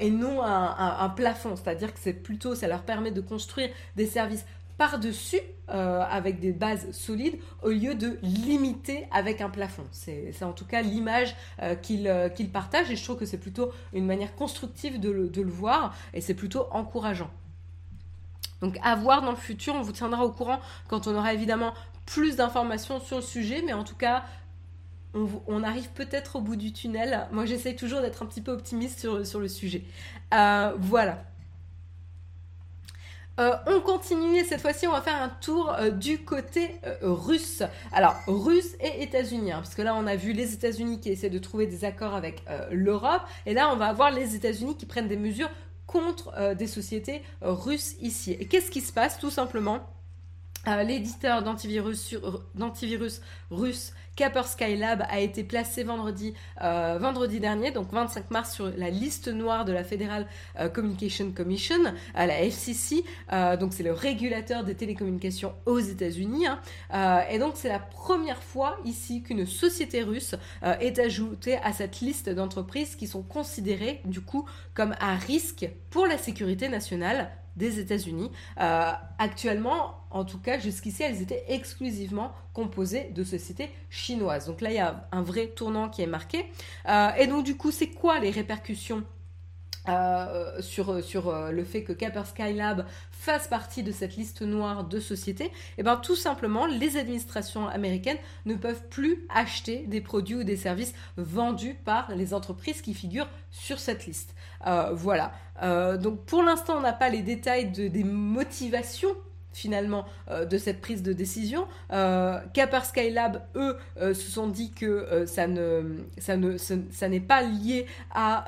Speaker 1: et non un plafond, c'est-à-dire que c'est plutôt, ça leur permet de construire des services par-dessus euh, avec des bases solides au lieu de limiter avec un plafond. C'est en tout cas l'image euh, euh, qu'il partage et je trouve que c'est plutôt une manière constructive de le, voir et c'est plutôt encourageant. Donc à voir dans le futur, on vous tiendra au courant quand on aura évidemment plus d'informations sur le sujet, mais en tout cas, on, arrive peut-être au bout du tunnel. Moi, j'essaie toujours d'être un petit peu optimiste sur, sur le sujet. voilà. Euh, on continue et cette fois-ci on va faire un tour euh, du côté euh, russe. Alors russe et États-Unis, hein, parce que là on a vu les États-Unis qui essaient de trouver des accords avec l'Europe, et là on va avoir les États-Unis qui prennent des mesures contre des sociétés russes ici. Qu'est-ce qui se passe Tout simplement, L'éditeur d'antivirus, russe Kaspersky Lab a été placé vendredi, euh, dernier, donc 25 mars, sur la liste noire de la Federal euh, Communication Commission, à la FCC. Euh, donc c'est le régulateur des télécommunications aux États-Unis. Hein. et donc c'est la première fois ici qu'une société russe est ajoutée à cette liste d'entreprises qui sont considérées du coup comme un risque pour la sécurité nationale des États-Unis. Euh, actuellement, en tout cas, jusqu'ici, elles étaient exclusivement composées de sociétés chinoises. Donc là, il y a un vrai tournant qui est marqué. Euh, et donc, du coup, c'est quoi les répercussions euh, sur, sur le fait que Kaspersky Lab fasse partie de cette liste noire de sociétés, et eh bien tout simplement, les administrations américaines ne peuvent plus acheter des produits ou des services vendus par les entreprises qui figurent sur cette liste. voilà. Euh, donc pour l'instant, on n'a pas les détails des motivations finalement euh, de cette prise de décision. Euh, Skylab, eux, euh, se sont dit que ça ne, ça ne, ça n'est pas lié à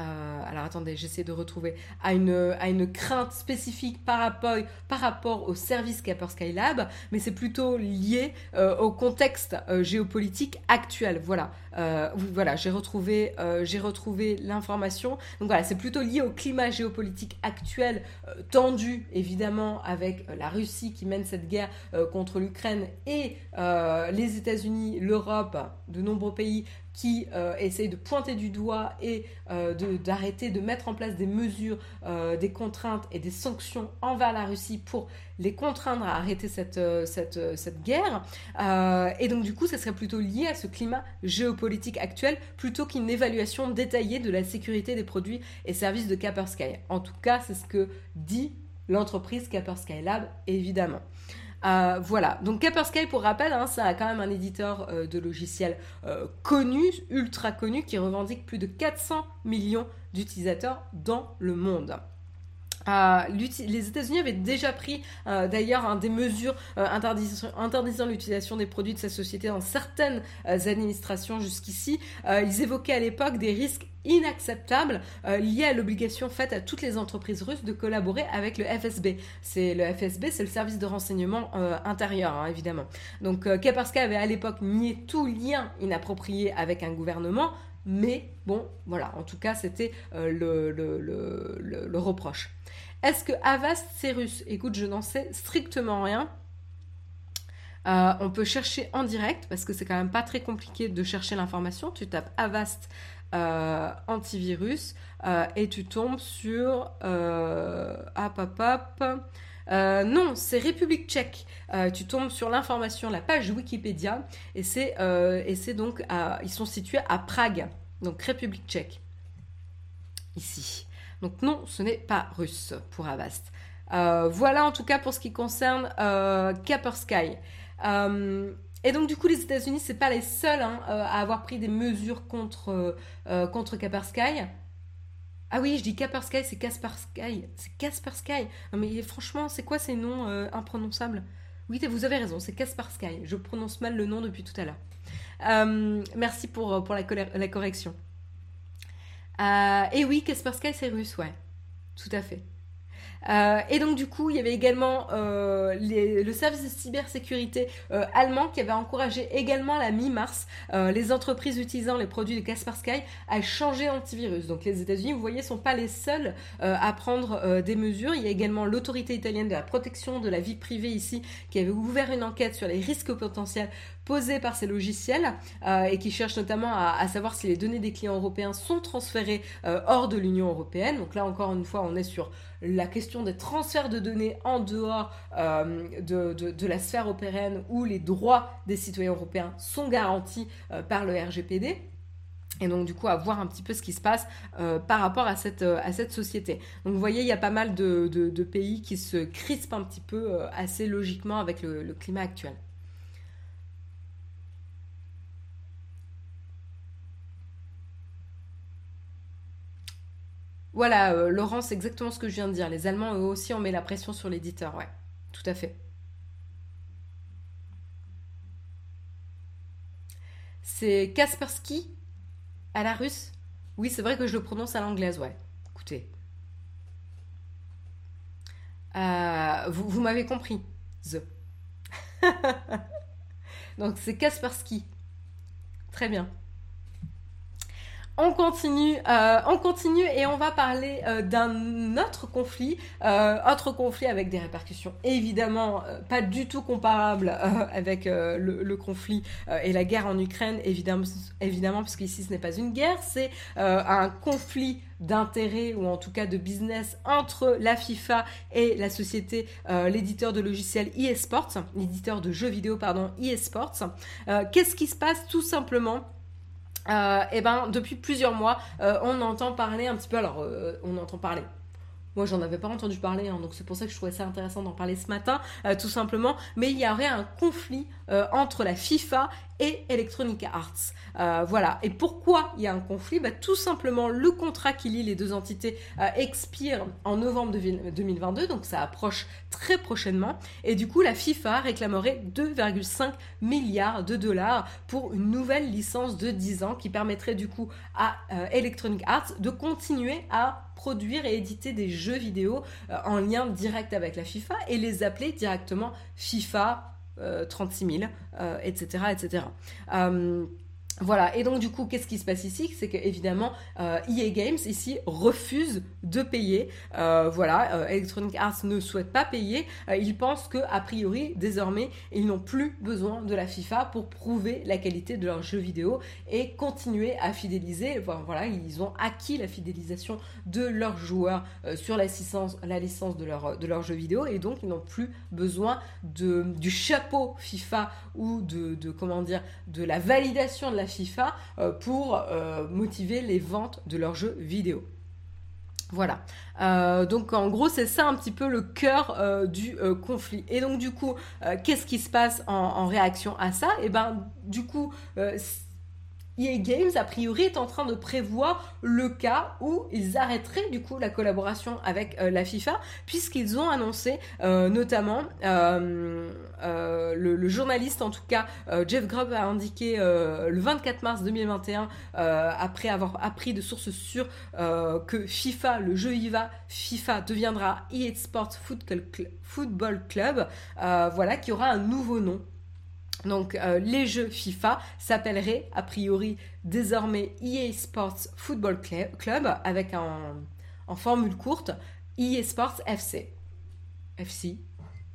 Speaker 1: euh, alors attendez, j'essaie de retrouver, à une, à une crainte spécifique par rapport, au service Capper Skylab, mais c'est plutôt lié euh, au contexte euh, géopolitique actuel. Voilà, voilà j'ai retrouvé, j'ai retrouvé l'information. Donc voilà, c'est plutôt lié au climat géopolitique actuel, tendu évidemment avec la Russie qui mène cette guerre contre l'Ukraine et les États-Unis, l'Europe, de nombreux pays qui euh, essaye de pointer du doigt et euh, d'arrêter de, mettre en place des mesures, euh, des contraintes et des sanctions envers la Russie pour les contraindre à arrêter cette, cette guerre. et donc du coup, ça serait plutôt lié à ce climat géopolitique actuel plutôt qu'une évaluation détaillée de la sécurité des produits et services de Kaspersky. En tout cas, c'est ce que dit l'entreprise Kaspersky Lab, évidemment. Euh, voilà, donc Kaspersky, pour rappel, hein, ça a quand même un éditeur euh, de logiciels euh, connu, ultra connu, qui revendique plus de 400 millions d'utilisateurs dans le monde. Les États-Unis avaient déjà pris d'ailleurs des mesures interdisant, l'utilisation des produits de sa société dans certaines administrations jusqu'ici. ils évoquaient à l'époque des risques inacceptable euh, lié à l'obligation faite à toutes les entreprises russes de collaborer avec le FSB. C'est le FSB, c'est le service de renseignement euh, intérieur, hein, évidemment. Donc euh, Kaspersky avait à l'époque nié tout lien inapproprié avec un gouvernement, mais bon, voilà, en tout cas, c'était le, reproche. Est-ce que Avast, c'est russe Écoute, je n'en sais strictement rien. on peut chercher en direct parce que c'est quand même pas très compliqué de chercher l'information. Tu tapes Avast euh, antivirus euh, et tu tombes sur euh, euh, non, c'est République tchèque. tu tombes sur l'information, la page Wikipédia, et c'est donc ils sont situés à Prague, donc République tchèque. Ici. Donc non, ce n'est pas russe pour Avast. voilà en tout cas pour ce qui concerne Kaspersky. Et donc, du coup, les États-Unis, c'est pas les seuls hein, euh, à avoir pris des mesures contre, euh, euh, contre. Ah oui, je dis Kaspersky, c'est Kaspersky. C'est Kaspersky. Non, mais franchement, c'est quoi ces noms imprononçables? Oui, vous avez raison, c'est Kaspersky. Je prononce mal le nom depuis tout à l'heure. merci pour, pour la, la correction. Et oui, Kaspersky, c'est russe, ouais. Tout à fait. Euh, et donc du coup, il y avait également euh, le service de cybersécurité euh, allemand qui avait encouragé également à la mi-mars les entreprises utilisant les produits de Kaspersky à changer antivirus. Donc les États-Unis, vous voyez, sont pas les seuls à prendre des mesures. Il y a également l'autorité italienne de la protection de la vie privée ici qui avait ouvert une enquête sur les risques potentiels posés par ces logiciels et qui cherche notamment à, savoir si les données des clients européens sont transférées hors de l'Union européenne. Donc là encore une fois, on est sur la question des transferts de données en dehors euh, de, la sphère européenne où les droits des citoyens européens sont garantis euh, par le RGPD. Et donc du coup à voir un petit peu ce qui se passe euh, par rapport à cette société. Donc vous voyez, il y a pas mal de, pays qui se crispent un petit peu assez logiquement avec le climat actuel. Voilà, euh, Laurent, c'est exactement ce que je viens de dire. Les Allemands, eux aussi, on met la pression sur l'éditeur, ouais. Tout à fait. C'est Kaspersky à la russe? Oui, c'est vrai que je le prononce à l'anglaise, ouais. Écoutez. vous, vous m'avez compris. The. Donc c'est Kaspersky. Très bien. On continue, euh, on continue et on va parler euh, d'un autre conflit, euh, autre conflit avec des répercussions évidemment pas du tout comparables avec le, conflit et la guerre en Ukraine, évidemment, évidemment parce ce n'est pas une guerre, c'est un conflit d'intérêt ou en tout cas de business entre la FIFA et la société, l'éditeur de logiciels eSports, l'éditeur de jeux vidéo pardon eSports. Qu'est-ce qui se passe? Tout simplement euh, et ben depuis plusieurs mois, euh, on entend parler un petit peu. Alors, euh, on entend parler. Moi, j'en avais pas entendu parler, hein, donc c'est pour ça que je trouvais ça intéressant d'en parler ce matin, tout simplement. Mais il y aurait un conflit entre la FIFA et Electronic Arts. Euh, voilà. Et pourquoi il y a un conflit? Bah, Tout simplement, le contrat qui lie les deux entités euh, expire en novembre 2022, donc ça approche très prochainement. Et du coup, la FIFA réclamerait 2,5 milliards de dollars pour une nouvelle licence de 10 ans qui permettrait du coup à euh, Electronic Arts de continuer à produire et éditer des jeux vidéo en lien direct avec la FIFA et les appeler directement FIFA 36 000, etc. etc. Voilà, et donc du coup, qu'est-ce qui se passe ici? C'est que évidemment, euh, EA Games ici refuse de payer. Euh, voilà, euh, Electronic Arts ne souhaite pas payer. ils pensent que a priori, désormais, ils n'ont plus besoin de la FIFA pour prouver la qualité de leurs jeux vidéo et continuer à fidéliser. voilà, ils ont acquis la fidélisation de leurs joueurs sur la licence, de, leur, leurs jeux vidéo et donc ils n'ont plus besoin du chapeau FIFA ou de, de comment dire de la validation de la FIFA euh, pour euh, motiver les ventes de leurs jeux vidéo. Voilà. Euh, donc en gros, c'est ça un petit peu le cœur du conflit. Et donc du coup, qu'est-ce qui se passe en, en réaction à ça? Et eh ben du coup, EA Games, a priori, est en train de prévoir le cas où ils arrêteraient du coup la collaboration avec euh, la FIFA, puisqu'ils ont annoncé euh, notamment, euh, le, journaliste en tout cas, Jeff Grubb a indiqué le 24 mars 2021, après avoir appris de sources sûres que FIFA, le jeu IVA, FIFA deviendra EA Sports Football Club, voilà, qui aura un nouveau nom donc euh, les jeux FIFA s'appelleraient a priori désormais EA Sports Football Club avec en formule courte EA Sports FC. FC,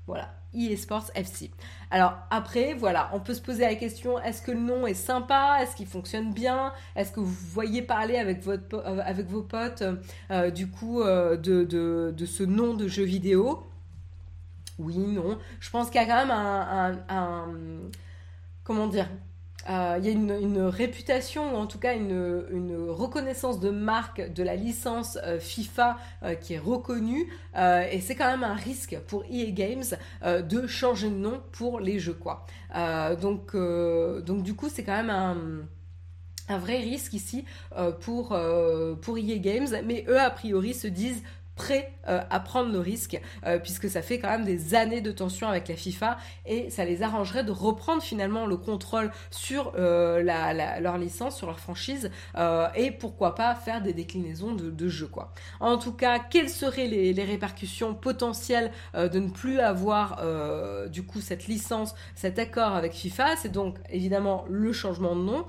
Speaker 1: voilà, EA Sports FC. Alors après, voilà, on peut se poser la question, est-ce que le nom est sympa? Est-ce qu'il fonctionne bien? Est-ce que vous voyez parler avec, euh, vos potes euh, du coup de, ce nom de jeu vidéo? Oui, non. Je pense qu'il y a quand même un, comment dire, euh, il y a une, réputation, ou en tout cas une, reconnaissance de marque de la licence euh, FIFA euh, qui est reconnue, et c'est quand même un risque pour EA Games de changer de nom pour les jeux, quoi. donc, du coup, c'est quand même un vrai risque ici pour, pour EA Games, mais eux a priori se disent prêts euh, à prendre le risque, euh, puisque ça fait quand même des années de tension avec la FIFA et ça les arrangerait de reprendre finalement le contrôle sur euh, leur licence, sur leur franchise et pourquoi pas faire des déclinaisons de, jeux quoi. En tout cas, quelles seraient les, les répercussions potentielles de ne plus avoir du coup cette licence, cet accord avec FIFA? C'est donc évidemment le changement de nom,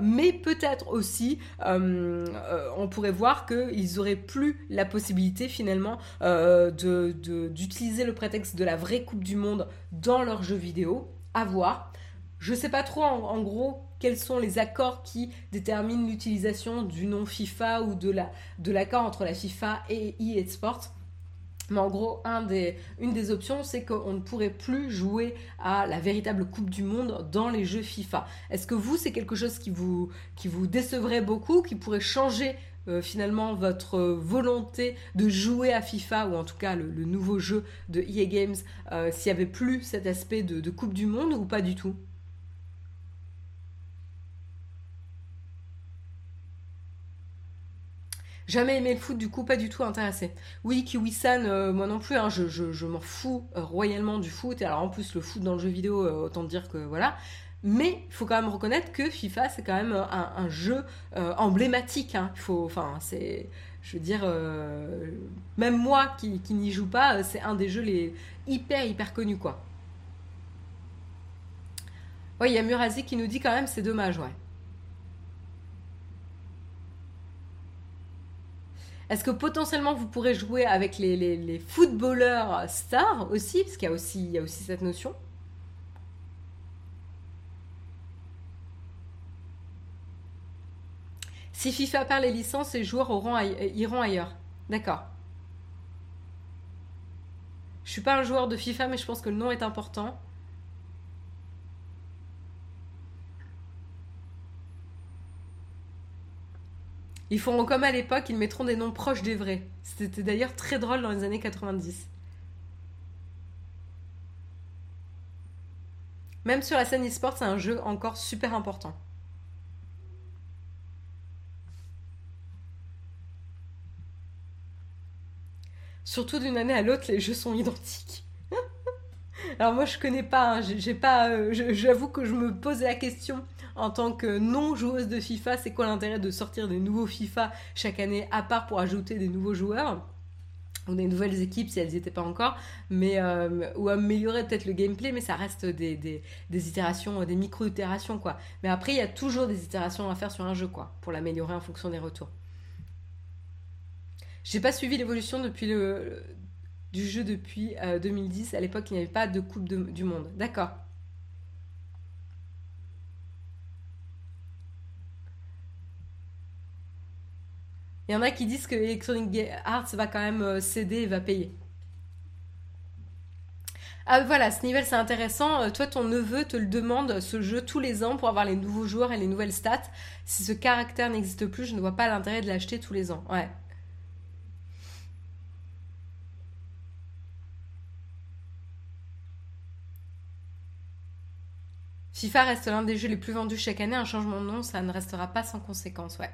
Speaker 1: mais peut-être aussi on pourrait voir qu'ils auraient plus la possibilité finalement euh, d'utiliser le prétexte de la vraie Coupe du Monde dans leurs jeux vidéo. À voir. Je sais pas trop en, gros quels sont les accords qui déterminent l'utilisation du nom FIFA ou de l'accord la, de entre la FIFA et EA Sports. Mais en gros, une des options, c'est qu'on ne pourrait plus jouer à la véritable Coupe du Monde dans les jeux FIFA. Est-ce que vous, c'est quelque chose qui vous, qui vous décevrait beaucoup, qui pourrait changer euh, finalement votre volonté de jouer à FIFA, ou en tout cas le, nouveau jeu de EA Games, euh, s'il n'y avait plus cet aspect de, Coupe du Monde ou pas du tout? Jamais aimé le foot, du coup, pas du tout intéressé. Oui, Kiwi-san, euh, moi non plus, hein, je, m'en fous royalement du foot. Et alors, en plus, le foot dans le jeu vidéo, autant dire que voilà. Mais il faut quand même reconnaître que FIFA, c'est quand même un, jeu emblématique. Hein. Faut, enfin, c'est, je veux dire, même moi qui, n'y joue pas, c'est un des jeux les hyper hyper connus quoi. Ouais, il y a Murazi qui nous dit quand même c'est dommage, ouais. Est-ce que potentiellement vous pourrez jouer avec les, footballeurs stars aussi? Parce qu'il y a aussi cette notion. Si FIFA perd les licences, les joueurs iront ailleurs. D'accord. Je suis pas un joueur de FIFA, mais je pense que le nom est important. Ils feront comme à l'époque, ils mettront des noms proches des vrais. C'était d'ailleurs très drôle dans les années 90. Même sur la scène e-sport, c'est un jeu encore super important. Surtout d'une année à l'autre, les jeux sont identiques. Alors moi, je connais pas, hein, j'ai pas, euh, j'avoue que je me pose la question en tant que non-joueuse de FIFA, c'est quoi l'intérêt de sortir des nouveaux FIFA chaque année, à part pour ajouter des nouveaux joueurs ou des nouvelles équipes si elles n'y étaient pas encore, mais euh, ou améliorer peut-être le gameplay, mais ça reste des, des, itérations, des micro-itérations quoi. Mais après, il y a toujours des itérations à faire sur un jeu quoi, pour l'améliorer en fonction des retours. J'ai pas suivi l'évolution depuis le, du jeu depuis 2010. Euh, à l'époque, il n'y avait pas de Coupe du Monde. D'accord. Il y en a qui disent que Electronic Arts va quand même euh, céder et va payer. Ah voilà, ce niveau c'est intéressant. Euh, toi, ton neveu te le demande, ce jeu, tous les ans pour avoir les nouveaux joueurs et les nouvelles stats. Si ce caractère n'existe plus, je ne vois pas l'intérêt de l'acheter tous les ans. Ouais. FIFA reste l'un des jeux les plus vendus chaque année. Un changement de nom, ça ne restera pas sans conséquence, ouais.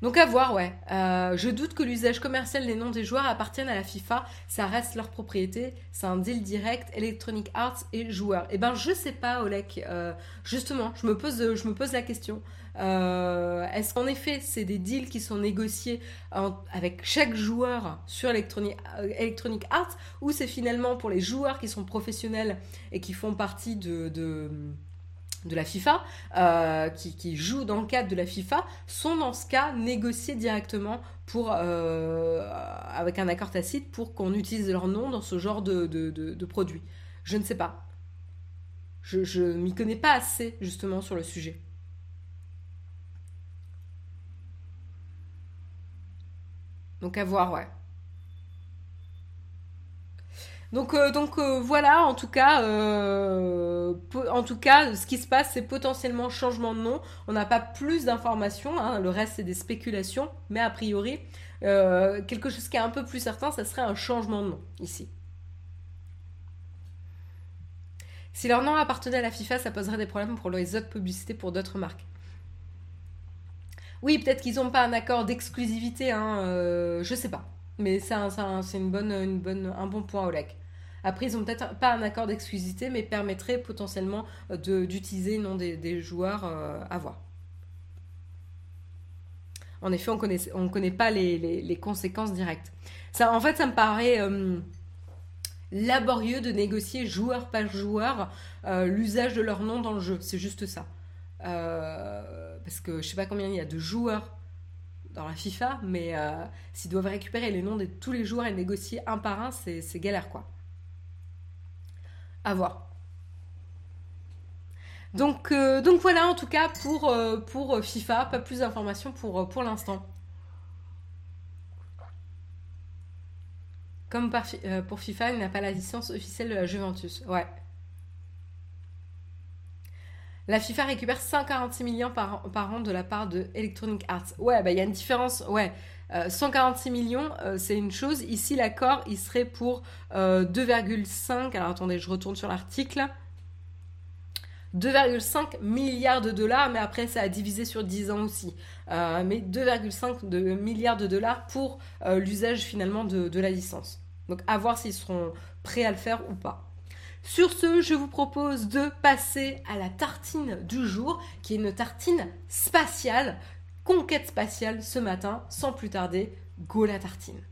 Speaker 1: Donc à voir, ouais. Euh, je doute que l'usage commercial des noms des joueurs appartienne à la FIFA. Ça reste leur propriété. C'est un deal direct, Electronic Arts et joueurs. Eh ben je sais pas, Olek. Euh, justement, je me pose la question. Euh, est-ce qu'en effet, c'est des deals qui sont négociés avec chaque joueur sur Electronic, Electronic Arts ou c'est finalement pour les joueurs qui sont professionnels et qui font partie de de la FIFA, euh, qui, jouent dans le cadre de la FIFA, sont dans ce cas négociés directement pour, euh, avec un accord tacite pour qu'on utilise leur nom dans ce genre de, de, produit? Je ne sais pas. Je ne m'y connais pas assez justement sur le sujet. Donc à voir, ouais. Donc, euh, euh, voilà, en tout cas, euh, en tout cas, ce qui se passe, c'est potentiellement changement de nom. On n'a pas plus d'informations. Hein. le reste, c'est des spéculations, mais a priori, quelque chose qui est un peu plus certain, ça serait un changement de nom ici. Si leur nom appartenait à la FIFA, ça poserait des problèmes pour les autres publicités pour d'autres marques. Oui, peut-être qu'ils n'ont pas un accord d'exclusivité, hein, je sais pas. Mais c'est un bon point, Oleg. Après, ils n'ont peut-être pas un accord d'exclusivité, mais permettrait potentiellement euh, d'utiliser le nom des, joueurs euh, à voir. En effet, on ne connaît, on connaît pas les, conséquences directes. Ça, en fait, ça me paraît euh, laborieux de négocier joueur par joueur l'usage de leur nom dans le jeu. C'est juste ça. Parce que je sais pas combien il y a de joueurs dans la FIFA, mais s'ils doivent récupérer les noms de tous les joueurs et négocier un par un, c'est galère quoi. À voir. Donc, euh, donc voilà en tout cas pour, euh, pour FIFA, pas plus d'informations pour, euh, pour l'instant. Comme pour FIFA, il n'a pas la licence officielle de la Juventus. Ouais. La FIFA récupère 146 millions par, an de la part de Electronic Arts. Ouais, bah il y a une différence. Ouais. 146 euh, millions, euh, c'est une chose. Ici, l'accord, il serait pour 2,5. Euh, alors attendez, je retourne sur l'article. 2,5 milliards de dollars, mais après ça a divisé sur 10 ans aussi. mais 2,5 milliards de dollars pour l'usage finalement de, la licence. Donc à voir s'ils seront prêts à le faire ou pas. Sur ce, je vous propose de passer à la tartine du jour, qui est une tartine spatiale, conquête spatiale ce matin, sans plus tarder, go la tartine.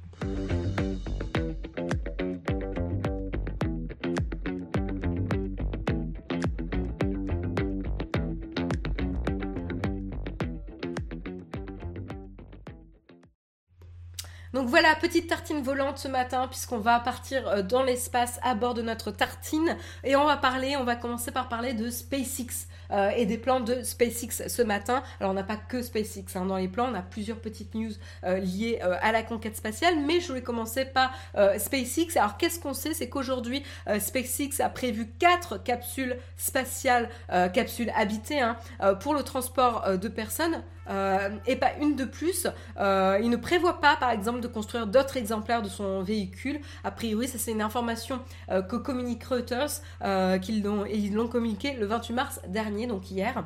Speaker 1: Donc voilà, petite tartine volante ce matin, puisqu'on va partir euh, dans l'espace à bord de notre tartine. Et on va parler, on va commencer par parler de SpaceX. Euh, et des plans de SpaceX ce matin. Alors on n'a pas que SpaceX hein, dans les plans, on a plusieurs petites news euh, liées à la conquête spatiale, mais je voulais commencer par SpaceX. Alors qu'est-ce qu'on sait? C'est qu'aujourd'hui SpaceX a prévu quatre capsules spatiales, capsules habitées, hein, pour le transport de personnes. Et pas une de plus. il ne prévoit pas, par exemple, de construire d'autres exemplaires de son véhicule. A priori, ça c'est une information euh, que communique Reuters, euh, qu'ils ils l'ont communiqué le 28 mars dernier, donc hier.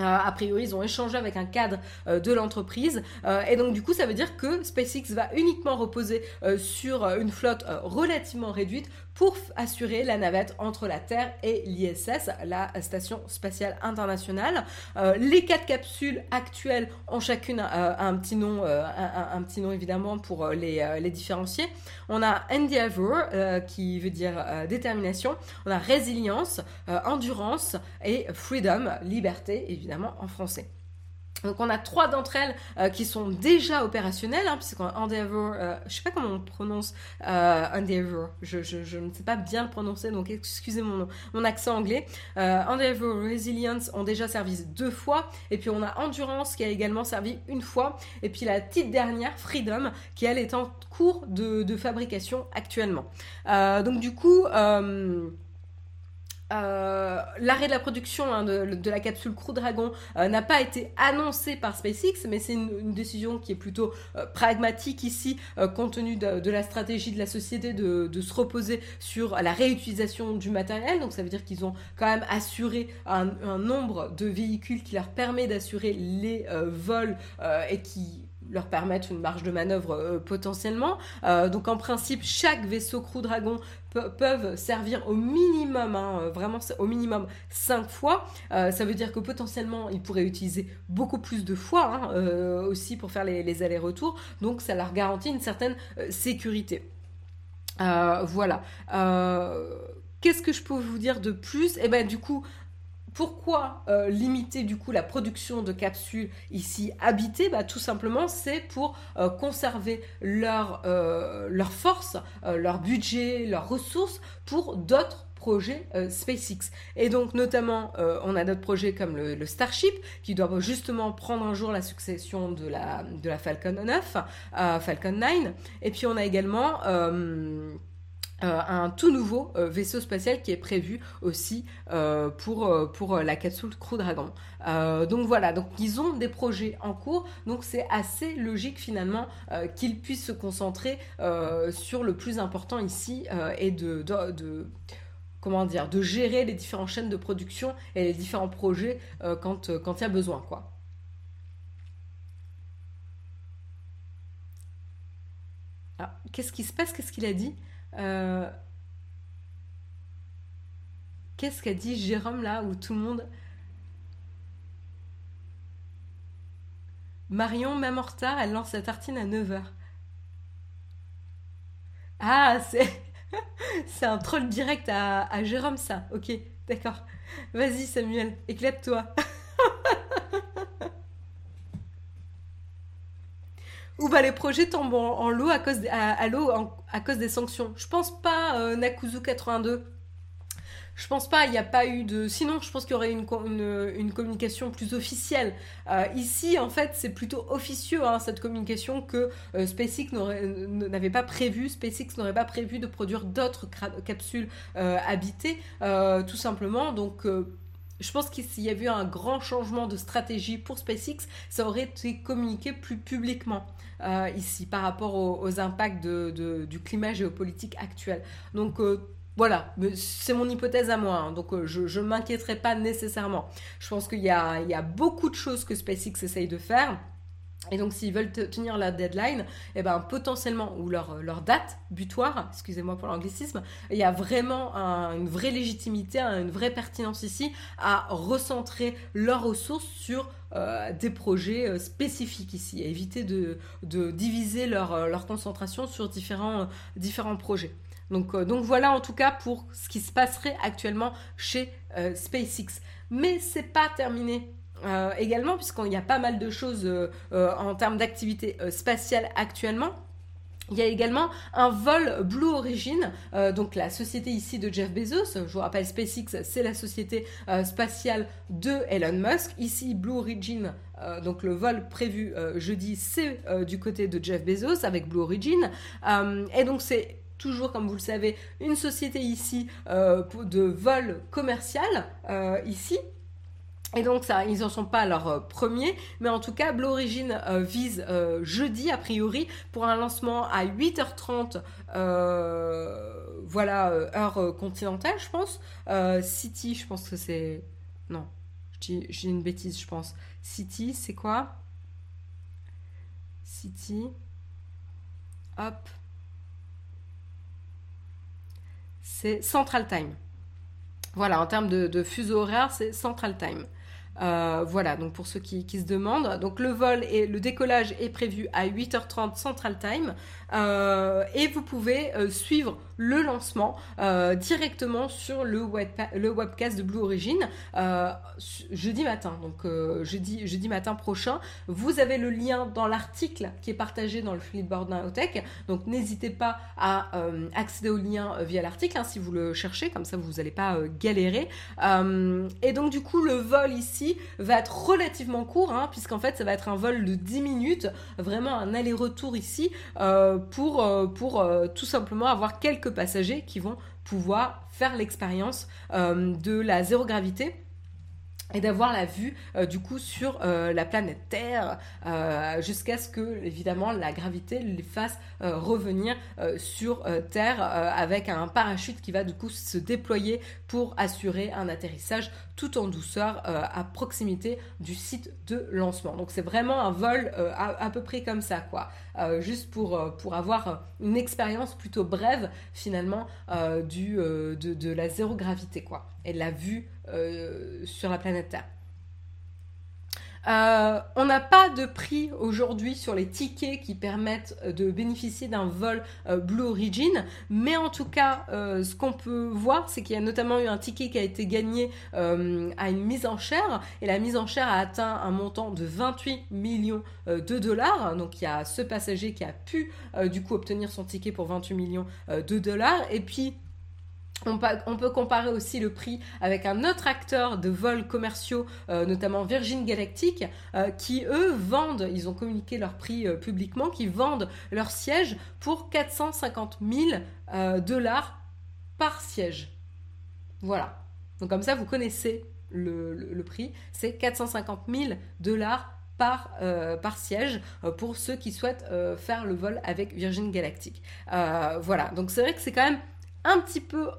Speaker 1: Euh, a priori, ils ont échangé avec un cadre de l'entreprise. et donc, du coup, ça veut dire que SpaceX va uniquement reposer sur une flotte relativement réduite pour assurer la navette entre la Terre et l'ISS, la Station spatiale internationale. Euh, les quatre capsules actuelles ont chacune euh, un petit nom, euh, un, petit nom évidemment pour les, les différencier. On a Endeavour qui veut dire détermination. On a résilience, endurance et freedom, liberté évidemment en français. Donc on a trois d'entre elles euh, qui sont déjà opérationnelles, hein, puisqu'on Endeavor, euh, je sais pas comment on prononce euh, Endeavor, je, ne sais pas bien le prononcer, donc excusez mon, accent anglais. Euh, Endeavor Resilience ont déjà servi deux fois, et puis on a Endurance qui a également servi une fois, et puis la petite dernière, Freedom, qui elle est en cours de fabrication actuellement. donc du coup... Euh, l'arrêt de la production hein, de, la capsule Crew Dragon euh, n'a pas été annoncé par SpaceX, mais c'est une, décision qui est plutôt euh, pragmatique ici, compte tenu de, la stratégie de la société de, se reposer sur la réutilisation du matériel. Donc ça veut dire qu'ils ont quand même assuré un, un, nombre de véhicules qui leur permet d'assurer les vols et qui leur permettre une marge de manœuvre euh, potentiellement. Euh, donc en principe, chaque vaisseau Crew Dragon peuvent servir au minimum, hein, euh, vraiment au minimum 5 fois. ça veut dire que potentiellement, ils pourraient utiliser beaucoup plus de fois hein, aussi pour faire les, allers-retours. Donc ça leur garantit une certaine sécurité. voilà. Qu'est-ce que je peux vous dire de plus? Eh bien du coup, pourquoi euh, limiter du coup la production de capsules ici habitées? Bah, Tout simplement, c'est pour euh, conserver leur, euh, leur force, leur budget, leurs ressources pour d'autres projets SpaceX. Et donc notamment, on a d'autres projets comme le, Starship, qui doit justement prendre un jour la succession de la, de la Falcon 9, Falcon 9. Et puis on a également... Euh, un tout nouveau euh, vaisseau spatial qui est prévu aussi euh, pour, pour la capsule Crew Dragon. donc voilà, donc ils ont des projets en cours, donc c'est assez logique finalement qu'ils puissent se concentrer sur le plus important ici et de, de, comment dire, de gérer les différentes chaînes de production et les différents projets quand il y a besoin, quoi. Ah, qu'est-ce qui se passe? Qu'est-ce qu'il a dit? Euh, qu'est-ce qu'a dit Jérôme là où tout le monde... Marion, même en retard, elle lance la tartine à 9h. Ah, c'est... c'est un troll direct à, à Jérôme ça. Ok, d'accord. Vas-y Samuel, éclate-toi. Ou bah les projets tombent en, lot à cause, à, l'eau à cause des sanctions. Je pense pas, euh, Nakuzu 82. Je pense pas, il n'y a pas eu de. Sinon, je pense qu'il y aurait une, une, communication plus officielle. Euh, ici, en fait, c'est plutôt officieux hein, cette communication que euh, SpaceX n'avait pas prévu. SpaceX n'aurait pas prévu de produire d'autres capsules habitées, tout simplement. Donc je pense qu'il y avait eu un grand changement de stratégie pour SpaceX, ça aurait été communiqué plus publiquement euh, ici par rapport aux, impacts du climat géopolitique actuel. Donc euh, voilà, c'est mon hypothèse à moi, hein. donc euh, je ne m'inquiéterai pas nécessairement. Je pense qu'il y, y a, beaucoup de choses que SpaceX essaye de faire. Et donc, s'ils veulent tenir la deadline, eh ben, potentiellement, ou leur, leur date butoir, excusez-moi pour l'anglicisme, il y a vraiment une vraie légitimité, une vraie pertinence ici à recentrer leurs ressources sur euh, des projets euh, spécifiques ici, à éviter de, de diviser leur, euh, leur, concentration sur différents, différents projets. Donc, donc, voilà en tout cas pour ce qui se passerait actuellement chez SpaceX. Mais c'est pas terminé euh, également, puisqu'il y a pas mal de choses euh, euh, en termes d'activité spatiale actuellement. Il y a également un vol Blue Origin, donc la société ici de Jeff Bezos. Je vous rappelle, SpaceX, c'est la société spatiale de Elon Musk. Ici, Blue Origin, donc le vol prévu jeudi, c'est du côté de Jeff Bezos avec Blue Origin. et donc c'est toujours, comme vous le savez, une société ici de vol commercial ici. Et donc ça, ils n'en sont pas leur euh, premier, mais en tout cas, Blue Origin euh, vise euh, jeudi a priori pour un lancement à 8h30, voilà, heure continentale, je pense. City, je pense que c'est... Non, j'ai une bêtise, je pense. City, c'est quoi? City. Hop. C'est Central Time. Voilà, en termes de fuseau horaire, c'est Central Time. Euh, voilà, donc pour ceux qui, se demandent. Donc le vol et le décollage est prévu à 8h30 Central Time. Euh, et vous pouvez euh, suivre le lancement directement sur le, le, webcast de Blue Origin jeudi matin. Donc jeudi, jeudi matin prochain. Vous avez le lien dans l'article qui est partagé dans le Flipboard Naotech. Donc n'hésitez pas à accéder au lien via l'article hein, si vous le cherchez. Comme ça, vous n'allez pas galérer. et donc du coup, le vol ici va être relativement court, hein, puisqu'en fait ça va être un vol de 10 minutes, vraiment un aller-retour ici, euh, pour, euh, euh, tout simplement avoir quelques passagers qui vont pouvoir faire l'expérience de la zéro gravité et d'avoir la vue euh, du coup sur euh, la planète Terre euh, jusqu'à ce que évidemment la gravité les fasse revenir sur Terre avec un parachute qui va du coup se déployer pour assurer un atterrissage tout en douceur à proximité du site de lancement. Donc c'est vraiment un vol à, peu près comme ça quoi, juste pour, pour avoir une expérience plutôt brève finalement du, de, de la zéro gravité quoi et de la vue euh, sur la planète Terre. Euh, on n'a pas de prix aujourd'hui sur les tickets qui permettent de bénéficier d'un vol euh, Blue Origin, mais en tout cas, ce qu'on peut voir, c'est qu'il y a notamment eu un ticket qui a été gagné à une mise en chair, et la mise en chair a atteint un montant de 28 millions de dollars. Donc il y a ce passager qui a pu du coup obtenir son ticket pour 28 millions de dollars, et puis on peut, comparer aussi le prix avec un autre acteur de vols commerciaux, euh, notamment Virgin Galactic, euh, qui eux vendent, ils ont communiqué leur prix euh, publiquement, qui vendent leur siège pour 450 000 dollars par siège. Voilà. Donc comme ça, vous connaissez le, prix. C'est 450 000 dollars par, par, siège pour ceux qui souhaitent faire le vol avec Virgin Galactic. voilà, donc c'est vrai que c'est quand même un petit peu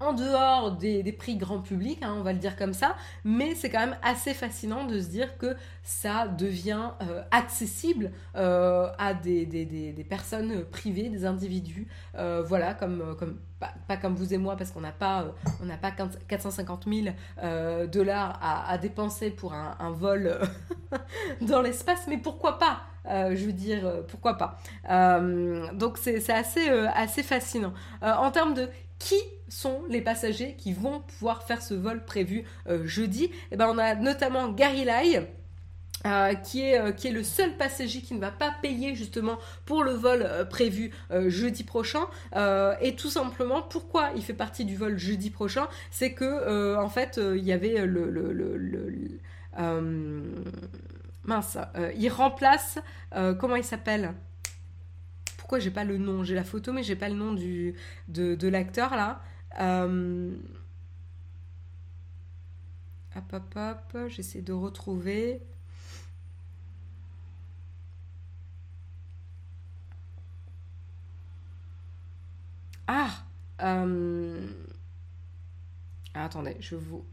Speaker 1: en dehors des, prix grand public, hein, on va le dire comme ça, mais c'est quand même assez fascinant de se dire que ça devient euh, accessible euh, à des, personnes privées, des individus, euh, voilà, comme, pas, comme vous et moi, parce qu'on n'a pas, on n'a pas 450 000 dollars à, dépenser pour un vol dans l'espace, mais pourquoi pas? Je veux dire, pourquoi pas. donc c'est assez, fascinant. en termes de qui sont les passagers qui vont pouvoir faire ce vol prévu euh, jeudi eh ben, On a notamment Gary Lai. Euh, qui, est, euh, le seul passager qui ne va pas payer justement pour le vol prévu jeudi prochain et tout simplement pourquoi il fait partie du vol jeudi prochain c'est que en fait il y avait le mince il remplace comment il s'appelle? Pourquoi j'ai pas le nom? J'ai la photo, mais j'ai pas le nom de, l'acteur là. Euh... Hop, hop, hop, j'essaie de retrouver. Ah, euh, ah Attendez, je vous...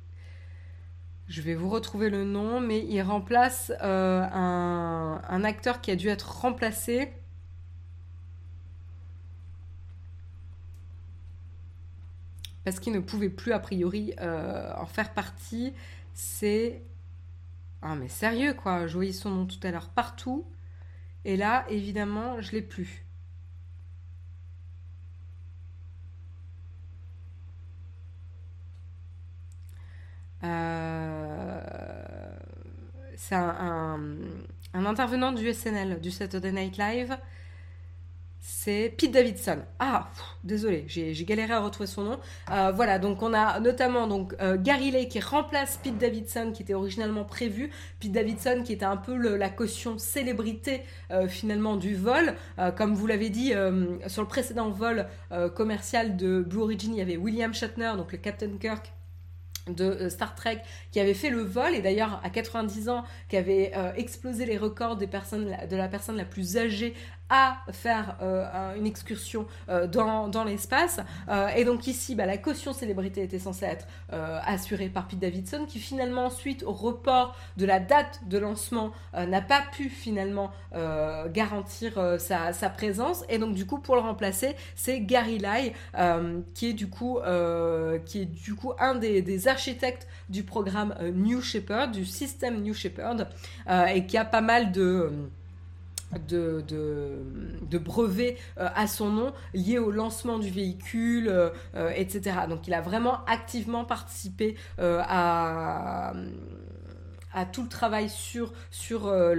Speaker 1: Je vais vous retrouver le nom, mais il remplace un, un acteur qui a dû être remplacé. parce qu'il ne pouvait plus a priori en faire partie. C'est... Ah mais sérieux quoi, je voyais son nom tout à l'heure partout. Et là, évidemment, je l'ai plus. Euh, c'est un, intervenant du SNL, du Saturday Night Live, c'est Pete Davidson. Ah, désolé, j'ai galéré à retrouver son nom. Euh, voilà, donc on a notamment donc euh, Gary Lay qui remplace Pete Davidson qui était originalement prévu. Pete Davidson qui était un peu la caution célébrité euh, finalement du vol. comme vous l'avez dit sur le précédent vol commercial de Blue Origin, il y avait William Shatner, donc le Captain Kirk de Star Trek qui avait fait le vol et d'ailleurs à 90 ans qui avait explosé les records de la personne la plus âgée à faire euh, une excursion euh, dans, dans l'espace. Euh, et donc ici, bah, la caution célébrité était censée être assurée par Pete Davidson, qui finalement ensuite, au report de la date de lancement, n'a pas pu finalement garantir sa, sa, présence. Et donc du coup, pour le remplacer, c'est Gary Lai, qui est du coup, qui est du coup un des, des architectes du programme New Shepard, du système New Shepard, et qui a pas mal de de, de, brevets euh, à son nom liés au lancement du véhicule, euh, euh, etc. Donc il a vraiment activement participé à à tout le travail sur, sur euh,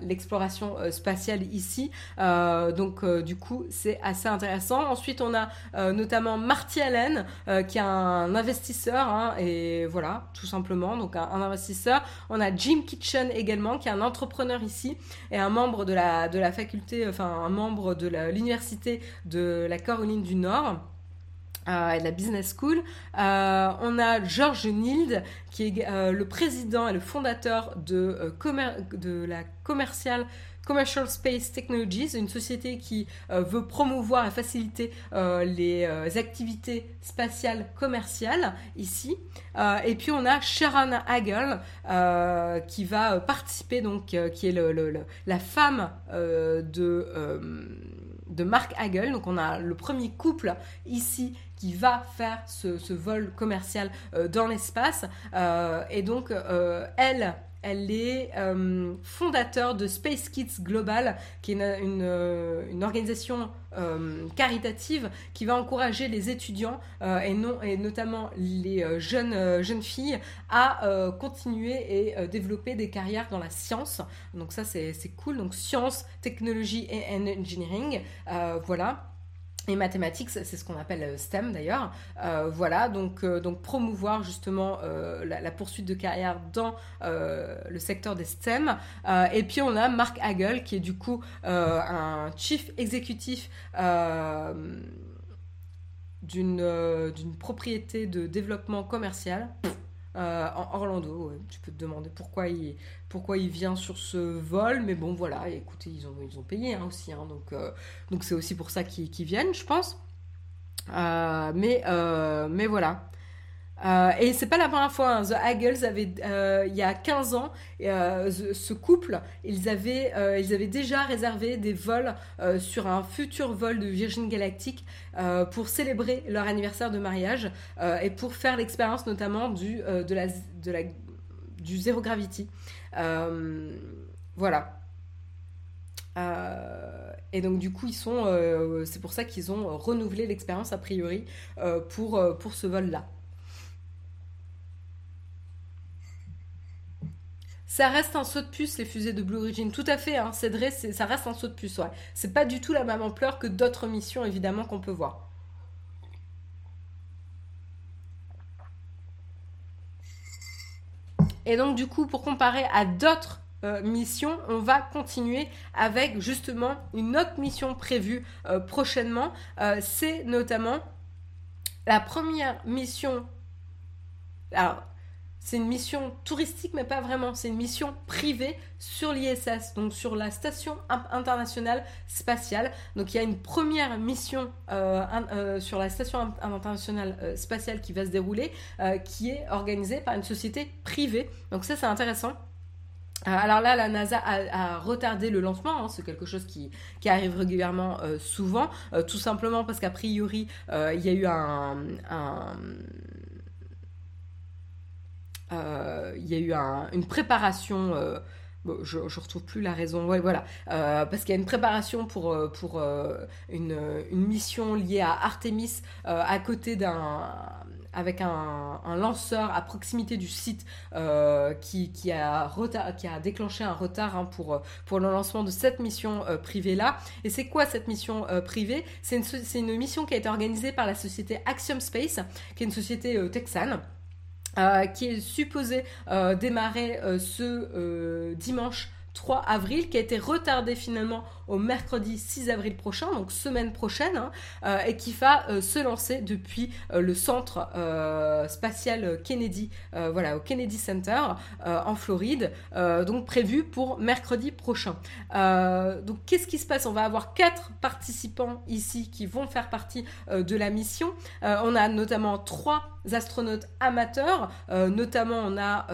Speaker 1: l'exploration euh, spatiale ici. Euh, donc du coup, c'est assez intéressant. Ensuite, on a notamment Marty Allen, qui est un investisseur, hein, et voilà, tout simplement, donc un, investisseur. On a Jim Kitchen également, qui est un entrepreneur ici, et un membre de la, de la faculté, enfin un membre de l'université de la Caroline du Nord euh, de la Business School. Euh, on a George Nild, qui est euh, le président et le fondateur de, la Commercial Space Technologies, une société qui veut promouvoir et faciliter les activités spatiales commerciales ici. et puis on a Sharon Hagel qui va participer, donc qui est la femme de de Mark Hagel. Donc on a le premier couple ici qui va faire ce, vol commercial euh, dans l'espace. Euh, et donc, euh, elle, elle est fondateur de Space Kids Global, qui est une, organisation caritative qui va encourager les étudiants et, et notamment les jeunes, jeunes filles à continuer et développer des carrières dans la science. Donc ça, c'est cool. Donc science, technologie et engineering. voilà et mathématiques, c'est ce qu'on appelle euh, STEM d'ailleurs. Euh, voilà, donc, euh, donc promouvoir justement la, poursuite de carrière dans le secteur des STEM. et puis on a Mark Hagel qui est du coup un chief exécutif d'une propriété de développement commercial. En Orlando, tu peux te demander pourquoi il, pourquoi il vient sur ce vol, mais bon voilà, écoutez, ils ont, ils ont payé hein, aussi, hein, donc euh, donc c'est aussi pour ça qu'ils viennent, je pense. Euh, mais, euh, mais voilà. Et c'est pas la première fois, hein. The Haggles avait, il y a 15 ans, ce couple, ils avaient, ils avaient déjà réservé des vols sur un futur vol de Virgin Galactic pour célébrer leur anniversaire de mariage et pour faire l'expérience notamment du, de du zéro gravity. Euh, voilà. Euh, et donc du coup, ils sont, euh, c'est pour ça qu'ils ont renouvelé l'expérience a priori pour, pour ce vol-là. Ça reste un saut de puce, les fusées de Blue Origin. Tout à fait, hein, Cédré, ça reste un saut de puce, ouais. C'est pas du tout la même ampleur que d'autres missions, évidemment, qu'on peut voir. Et donc du coup, pour comparer à d'autres euh, missions, on va continuer avec justement une autre mission prévue euh, prochainement. Euh, c'est notamment la première mission. Alors, c'est une mission touristique, mais pas vraiment. C'est une mission privée sur l'ISS, donc sur la station internationale spatiale. Donc il y a une première mission euh, euh, sur la station internationale euh, spatiale qui va se dérouler, qui est organisée par une société privée. Donc ça c'est intéressant. Alors là, la NASA a, retardé le lancement, hein. c'est quelque chose qui, arrive régulièrement souvent, tout simplement parce qu'a priori, il y a eu un il y a eu une préparation. Euh, je, ne retrouve plus la raison. Voilà. Euh, parce qu'il y a une préparation pour, pour une, mission liée à Artemis à côté d'un avec un, lanceur à proximité du site qui, qui, a qui a déclenché un retard hein, pour, pour le lancement de cette mission privée-là. Et c'est quoi cette mission privée? C'est une, une, mission qui a été organisée par la société Axiom Space, qui est une société texane. Euh, qui est supposé euh, démarrer euh, ce dimanche 3 avril, qui a été retardé finalement au mercredi 6 avril prochain, donc semaine prochaine, hein, euh, et qui va euh, se lancer depuis euh, le centre spatial Kennedy, voilà, au Kennedy Center en Floride, donc prévu pour mercredi prochain. donc qu'est-ce qui se passe? On va avoir quatre participants ici qui vont faire partie de la mission. on a notamment trois astronautes amateurs, notamment on a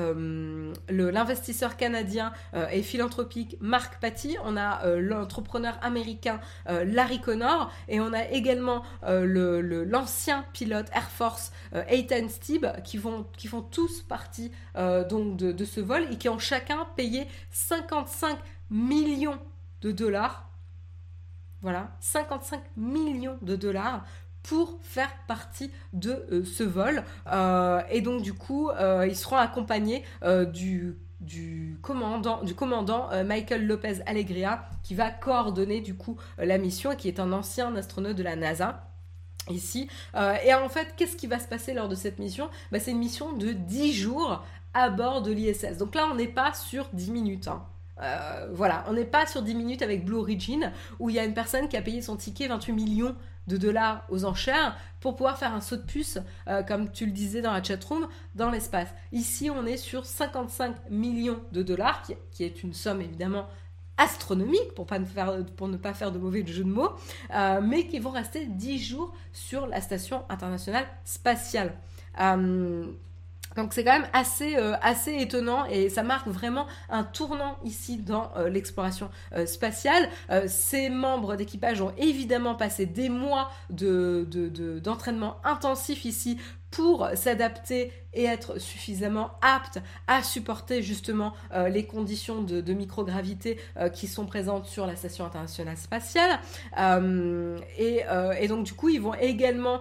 Speaker 1: l'investisseur canadien et philanthropique Marc Paty, on a l'entrepreneur entrepreneur américain euh, Larry Connor et on a également euh, l'ancien pilote Air Force euh, Ethan Steeb qui, font tous partie de, ce vol et qui ont chacun payé 55 millions de dollars. Voilà, 55 millions de dollars pour faire partie de ce vol. et donc du coup, ils seront accompagnés du du commandant, du commandant euh, Michael Lopez Alegria qui va coordonner du coup euh, la mission et qui est un ancien astronaute de la NASA ici. Euh, et en fait, qu'est-ce qui va se passer lors de cette mission? Bah, C'est une mission de 10 jours à bord de l'ISS. Donc là, on n'est pas sur 10 minutes. Hein. voilà, on n'est pas sur 10 minutes avec Blue Origin où il y a une personne qui a payé son ticket 28 millions de dollars aux enchères pour pouvoir faire un saut de puce, euh, comme tu le disais dans la chatroom, dans l'espace. Ici, on est sur 55 millions de dollars, qui, est une somme évidemment astronomique, pour, pas ne, faire, pour ne pas faire de mauvais jeu de mots, euh, mais qui vont rester 10 jours sur la station internationale spatiale. Euh, donc c'est quand même assez, euh, assez étonnant et ça marque vraiment un tournant ici dans euh, l'exploration euh, spatiale. ces membres d'équipage ont évidemment passé des mois d'entraînement de, intensif ici pour s'adapter et être suffisamment apte à supporter justement euh, les conditions de, microgravité euh, qui sont présentes sur la station internationale spatiale. Euh, et, donc du coup, ils vont également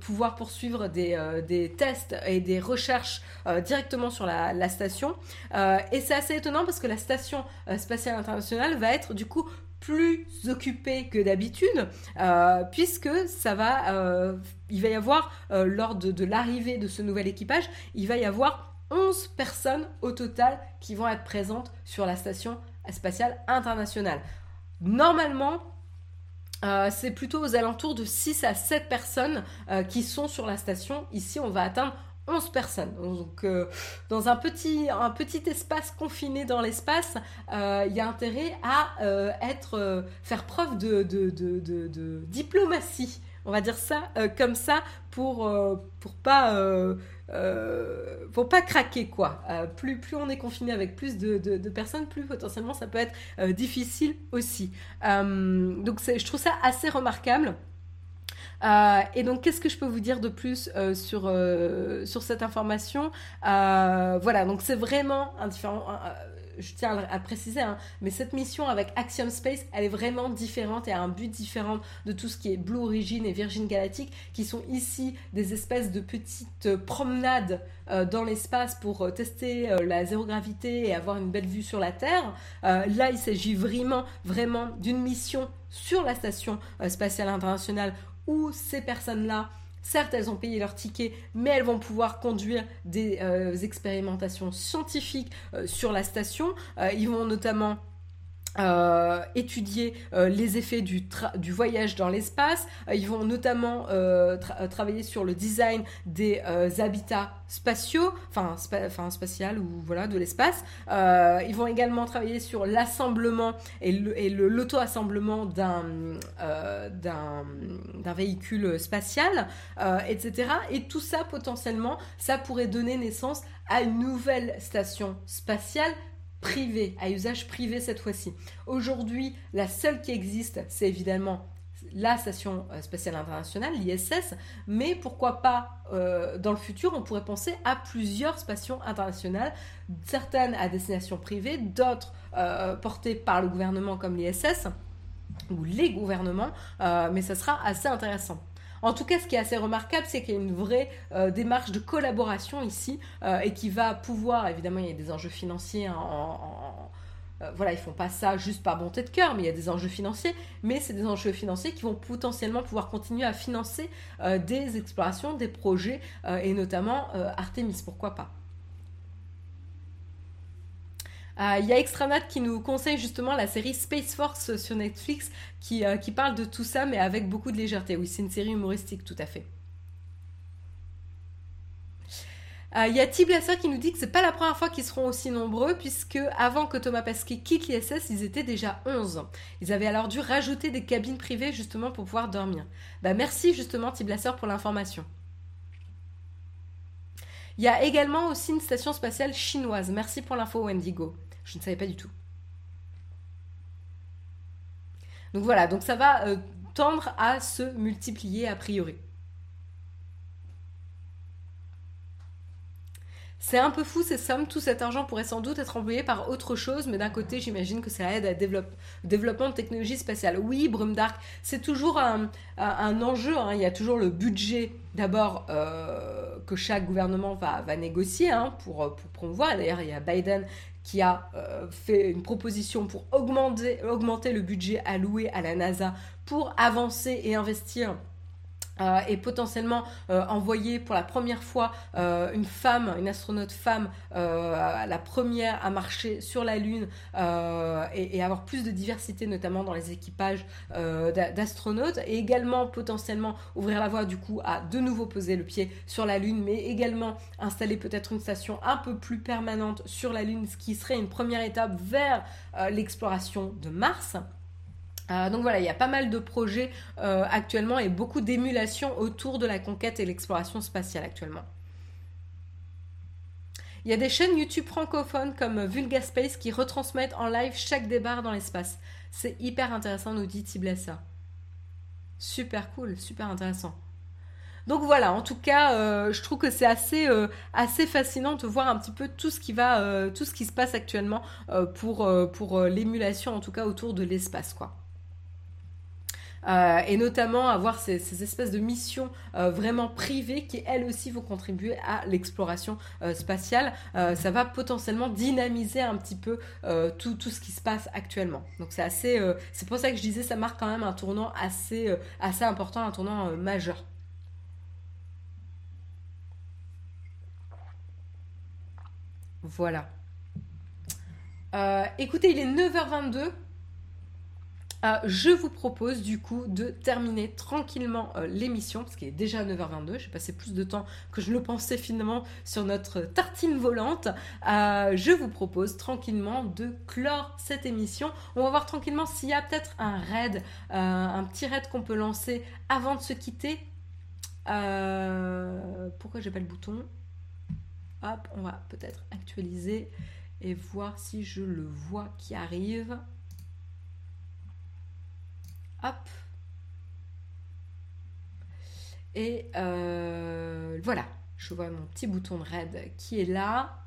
Speaker 1: pouvoir poursuivre des, tests et des recherches directement sur la, la station. et c'est assez étonnant parce que la station spatiale internationale va être du coup plus occupé que d'habitude, euh, puisque ça va, euh, il va y avoir, euh, lors de, l'arrivée de ce nouvel équipage, il va y avoir 11 personnes au total qui vont être présentes sur la station spatiale internationale. Normalement, c'est plutôt aux alentours de 6 à 7 personnes qui sont sur la station. Ici, on va atteindre 11 personnes. Donc, euh, dans un petit, un petit espace confiné dans l'espace, euh, il y a intérêt à euh, être, faire preuve de, diplomatie. On va dire ça comme ça pour, pour pas. pour pas craquer quoi. plus, plus on est confiné avec plus de, personnes, plus potentiellement ça peut être difficile aussi. donc je trouve ça assez remarquable. Euh, et donc, qu'est-ce que je peux vous dire de plus euh, sur, euh, sur cette information? Voilà, donc c'est vraiment un différent. je tiens à préciser, hein, mais cette mission avec Axiom Space, elle est vraiment différente et a un but différent de tout ce qui est Blue Origin et Virgin Galactic, qui sont ici des espèces de petites promenades dans l'espace pour tester la zéro gravité et avoir une belle vue sur la Terre. là, il s'agit vraiment, vraiment d'une mission sur la station spatiale internationale où ces personnes-là, certes, elles ont payé leur ticket, mais elles vont pouvoir conduire des euh, expérimentations scientifiques euh, sur la station. Euh, ils vont notamment euh, étudier euh, les effets du, du, voyage dans l'espace. Euh, ils vont notamment travailler sur le design des habitats spatiaux, enfin, enfin spatial ou voilà de l'espace. ils vont également travailler sur l'assemblement et l'auto-assemblement d'un d'un véhicule spatial, etc. Et tout ça potentiellement, ça pourrait donner naissance à une nouvelle station spatiale privé, à usage privé cette fois-ci. Aujourd'hui, la seule qui existe, c'est évidemment la Station euh, spatiale internationale, l'ISS, mais pourquoi pas euh, dans le futur, on pourrait penser à plusieurs stations internationales, certaines à destination privée, d'autres euh, portées par le gouvernement comme l'ISS ou les gouvernements, mais ça sera assez intéressant. En tout cas, ce qui est assez remarquable, c'est qu'il y a une vraie euh, démarche de collaboration ici euh, et qui va pouvoir, évidemment, il y a des enjeux financiers en, euh, voilà, ils font pas ça juste par bonté de cœur, mais il y a des enjeux financiers, mais c'est des enjeux financiers qui vont potentiellement pouvoir continuer à financer des explorations, des projets, et notamment Artemis, pourquoi pas. Euh, il y a Extranat qui nous conseille justement la série Space Force sur Netflix qui, euh, qui parle de tout ça mais avec beaucoup de légèreté. Oui, c'est une série humoristique tout à fait. Euh, il y a Tiblasser qui nous dit que c'est pas la première fois qu'ils seront aussi nombreux, puisque avant que Thomas Pasquet quitte l'ISS, ils étaient déjà 11. Ils avaient alors dû rajouter des cabines privées justement pour pouvoir dormir. Bah, merci justement Tiblasser pour l'information. Il y a également aussi une station spatiale chinoise. Merci pour l'info Wendigo. Je ne savais pas du tout. Donc voilà, donc ça va euh, tendre à se multiplier a priori. C'est un peu fou ces sommes, tout cet argent pourrait sans doute être employé par autre chose, mais d'un côté j'imagine que ça aide à développement de technologies spatiales. Oui, Brume Dark, c'est toujours un, enjeu, hein. il y a toujours le budget d'abord euh, que chaque gouvernement va, négocier hein, pour, pour promouvoir, d'ailleurs il y a Biden qui a euh, fait une proposition pour augmenter le budget alloué à la NASA pour avancer et investir euh, et potentiellement euh, envoyer pour la première fois euh, une femme, une astronaute femme, la première à marcher sur la Lune et, avoir plus de diversité, notamment dans les équipages d'astronautes, et également potentiellement ouvrir la voie du coup à de nouveau poser le pied sur la Lune, mais également installer peut-être une station un peu plus permanente sur la Lune, ce qui serait une première étape vers l'exploration de Mars. Euh, donc voilà, il y a pas mal de projets euh, actuellement et beaucoup d'émulation autour de la conquête et l'exploration spatiale actuellement. Il y a des chaînes YouTube francophones comme Vulgaspace qui retransmettent en live chaque débarre dans l'espace. C'est hyper intéressant, nous dit Tiblessa. Super cool, super intéressant. Donc voilà, en tout cas, euh, je trouve que c'est assez, fascinant de voir un petit peu tout ce qui se passe actuellement pour, l'émulation, en tout cas autour de l'espace. Euh, et notamment avoir ces, espèces de missions euh, vraiment privées qui elles aussi vont contribuer à l'exploration euh, spatiale. ça va potentiellement dynamiser un petit peu tout, tout, ce qui se passe actuellement. Donc c'est assez, c'est pour ça que je disais ça marque quand même un tournant assez, assez important, un tournant majeur. Voilà. écoutez, il est 9h22. Euh, je vous propose du coup de terminer tranquillement euh, l'émission, parce qu'il est déjà 9h22, j'ai passé plus de temps que je le pensais finalement sur notre tartine volante. Euh, je vous propose tranquillement de clore cette émission. On va voir tranquillement s'il y a peut-être un raid, un petit raid qu'on peut lancer avant de se quitter. pourquoi j'ai pas le bouton? Hop, on va peut-être actualiser et voir si je le vois qui arrive. Et euh, voilà, je vois mon petit bouton de raid qui est là.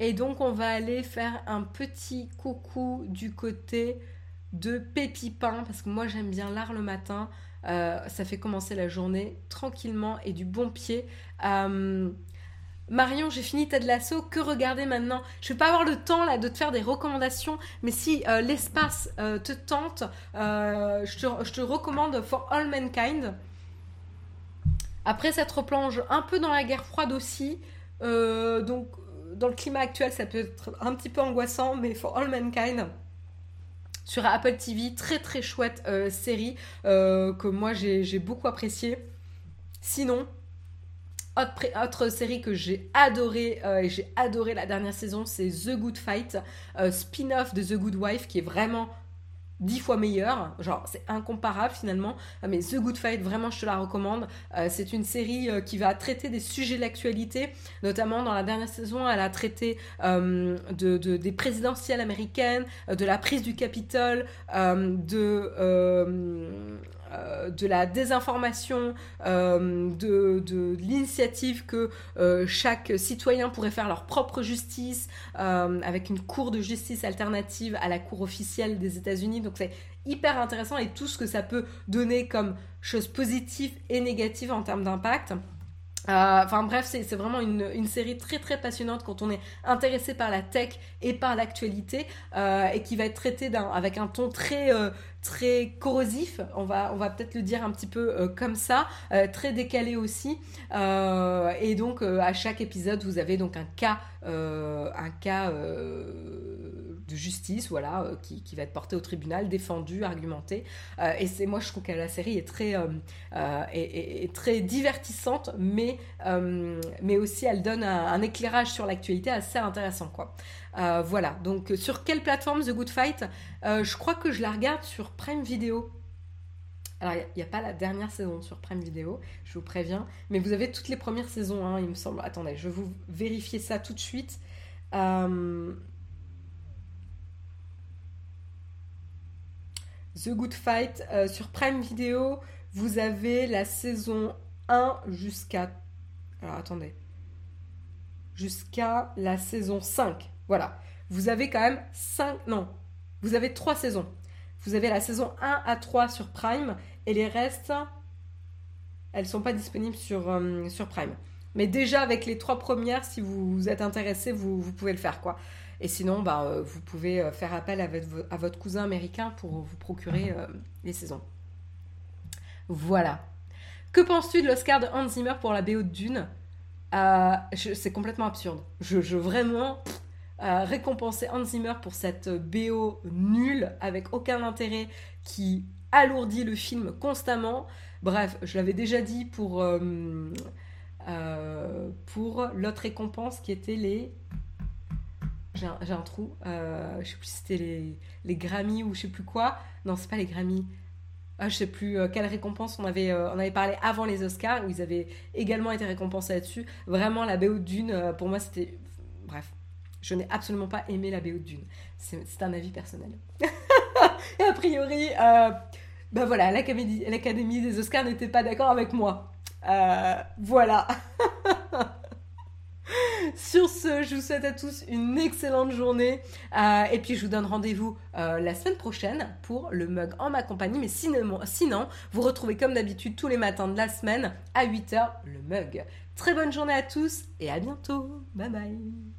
Speaker 1: Et donc on va aller faire un petit coucou du côté de Pépipin, parce que moi j'aime bien l'art le matin. Euh, ça fait commencer la journée tranquillement et du bon pied. Euh, Marion, j'ai fini Ted Lasso, que regarder maintenant? Je vais pas avoir le temps de te faire des recommandations, mais si euh, l'espace euh, te tente, euh, je, te, recommande For All Mankind. Après, ça te replonge un peu dans la guerre froide aussi, donc dans le climat actuel, ça peut être un petit peu angoissant, mais For All Mankind, sur Apple TV, très très chouette série que moi j'ai beaucoup appréciée. Sinon, autre, série que j'ai adoré et j'ai adoré la dernière saison, c'est The Good Fight, spin-off de The Good Wife qui est vraiment dix fois meilleur, genre c'est incomparable finalement, ah, mais The Good Fight, vraiment je te la recommande, euh, c'est une série euh, qui va traiter des sujets de l'actualité, notamment dans la dernière saison elle a traité euh, de, des présidentielles américaines, de la prise du Capitole, de euh, de la désinformation, euh, de, l'initiative que euh, chaque citoyen pourrait faire leur propre justice avec une cour de justice alternative à la cour officielle des États-Unis. Donc c'est hyper intéressant et tout ce que ça peut donner comme choses positives et négatives en termes d'impact. Enfin bref, c'est vraiment une, série très très passionnante quand on est intéressé par la tech et par l'actualité et qui va être traitée avec un ton très très corrosif, on va, on va peut-être le dire un petit peu euh, comme ça, euh, très décalé aussi. Euh, et donc à chaque épisode, vous avez donc un cas, un cas de justice, voilà, qui, qui, va être porté au tribunal, défendu, argumenté. et c'est moi, je trouve que la série est très, très divertissante, mais, aussi elle donne un, éclairage sur l'actualité assez intéressant, quoi. Euh, voilà, donc euh, sur quelle plateforme The Good Fight? Euh, Je crois que je la regarde sur Prime Video. Alors, il n'y a, pas la dernière saison sur Prime Video, je vous préviens, mais vous avez toutes les premières saisons, hein, il me semble. Attendez, je vais vous vérifier ça tout de suite. The Good Fight sur Prime Video, vous avez la saison 1 jusqu'à. Alors, attendez. Jusqu'à la saison 5. Voilà. Vous avez quand même 5... Non, vous avez 3 saisons. Vous avez la saison 1 à 3 sur Prime et les restes, elles sont pas disponibles sur, euh, sur Prime. Mais déjà avec les trois premières, si vous êtes intéressé, vous, vous pouvez le faire quoi. Et sinon, bah, euh, vous pouvez euh, faire appel à votre, cousin américain pour vous procurer les saisons. Voilà. Que penses-tu de l'Oscar de Hans Zimmer pour la BO de Dune? C'est complètement absurde. Je, je vraiment, récompenser Hans Zimmer pour cette BO nulle avec aucun intérêt qui alourdit le film constamment. Bref, je l'avais déjà dit pour, euh, euh, pour l'autre récompense qui était les. J'ai un, trou. Euh, je sais plus si c'était les, les Grammy ou je sais plus quoi. Non, c'est pas les Grammy. Ah, je sais plus quelle récompense on avait, on avait parlé avant les Oscars où ils avaient également été récompensés là-dessus. Vraiment, la BO d'une, pour moi, c'était. Bref, je n'ai absolument pas aimé la BO de Dune. C'est un avis personnel. et a priori, euh, ben voilà, l'Académie des Oscars n'était pas d'accord avec moi. Euh, voilà. Sur ce, je vous souhaite à tous une excellente journée. Euh, et puis, je vous donne rendez-vous la semaine prochaine pour le mug en ma compagnie. Mais sinon, sinon vous retrouvez comme d'habitude tous les matins de la semaine à 8h le mug. Très bonne journée à tous et à bientôt. Bye bye.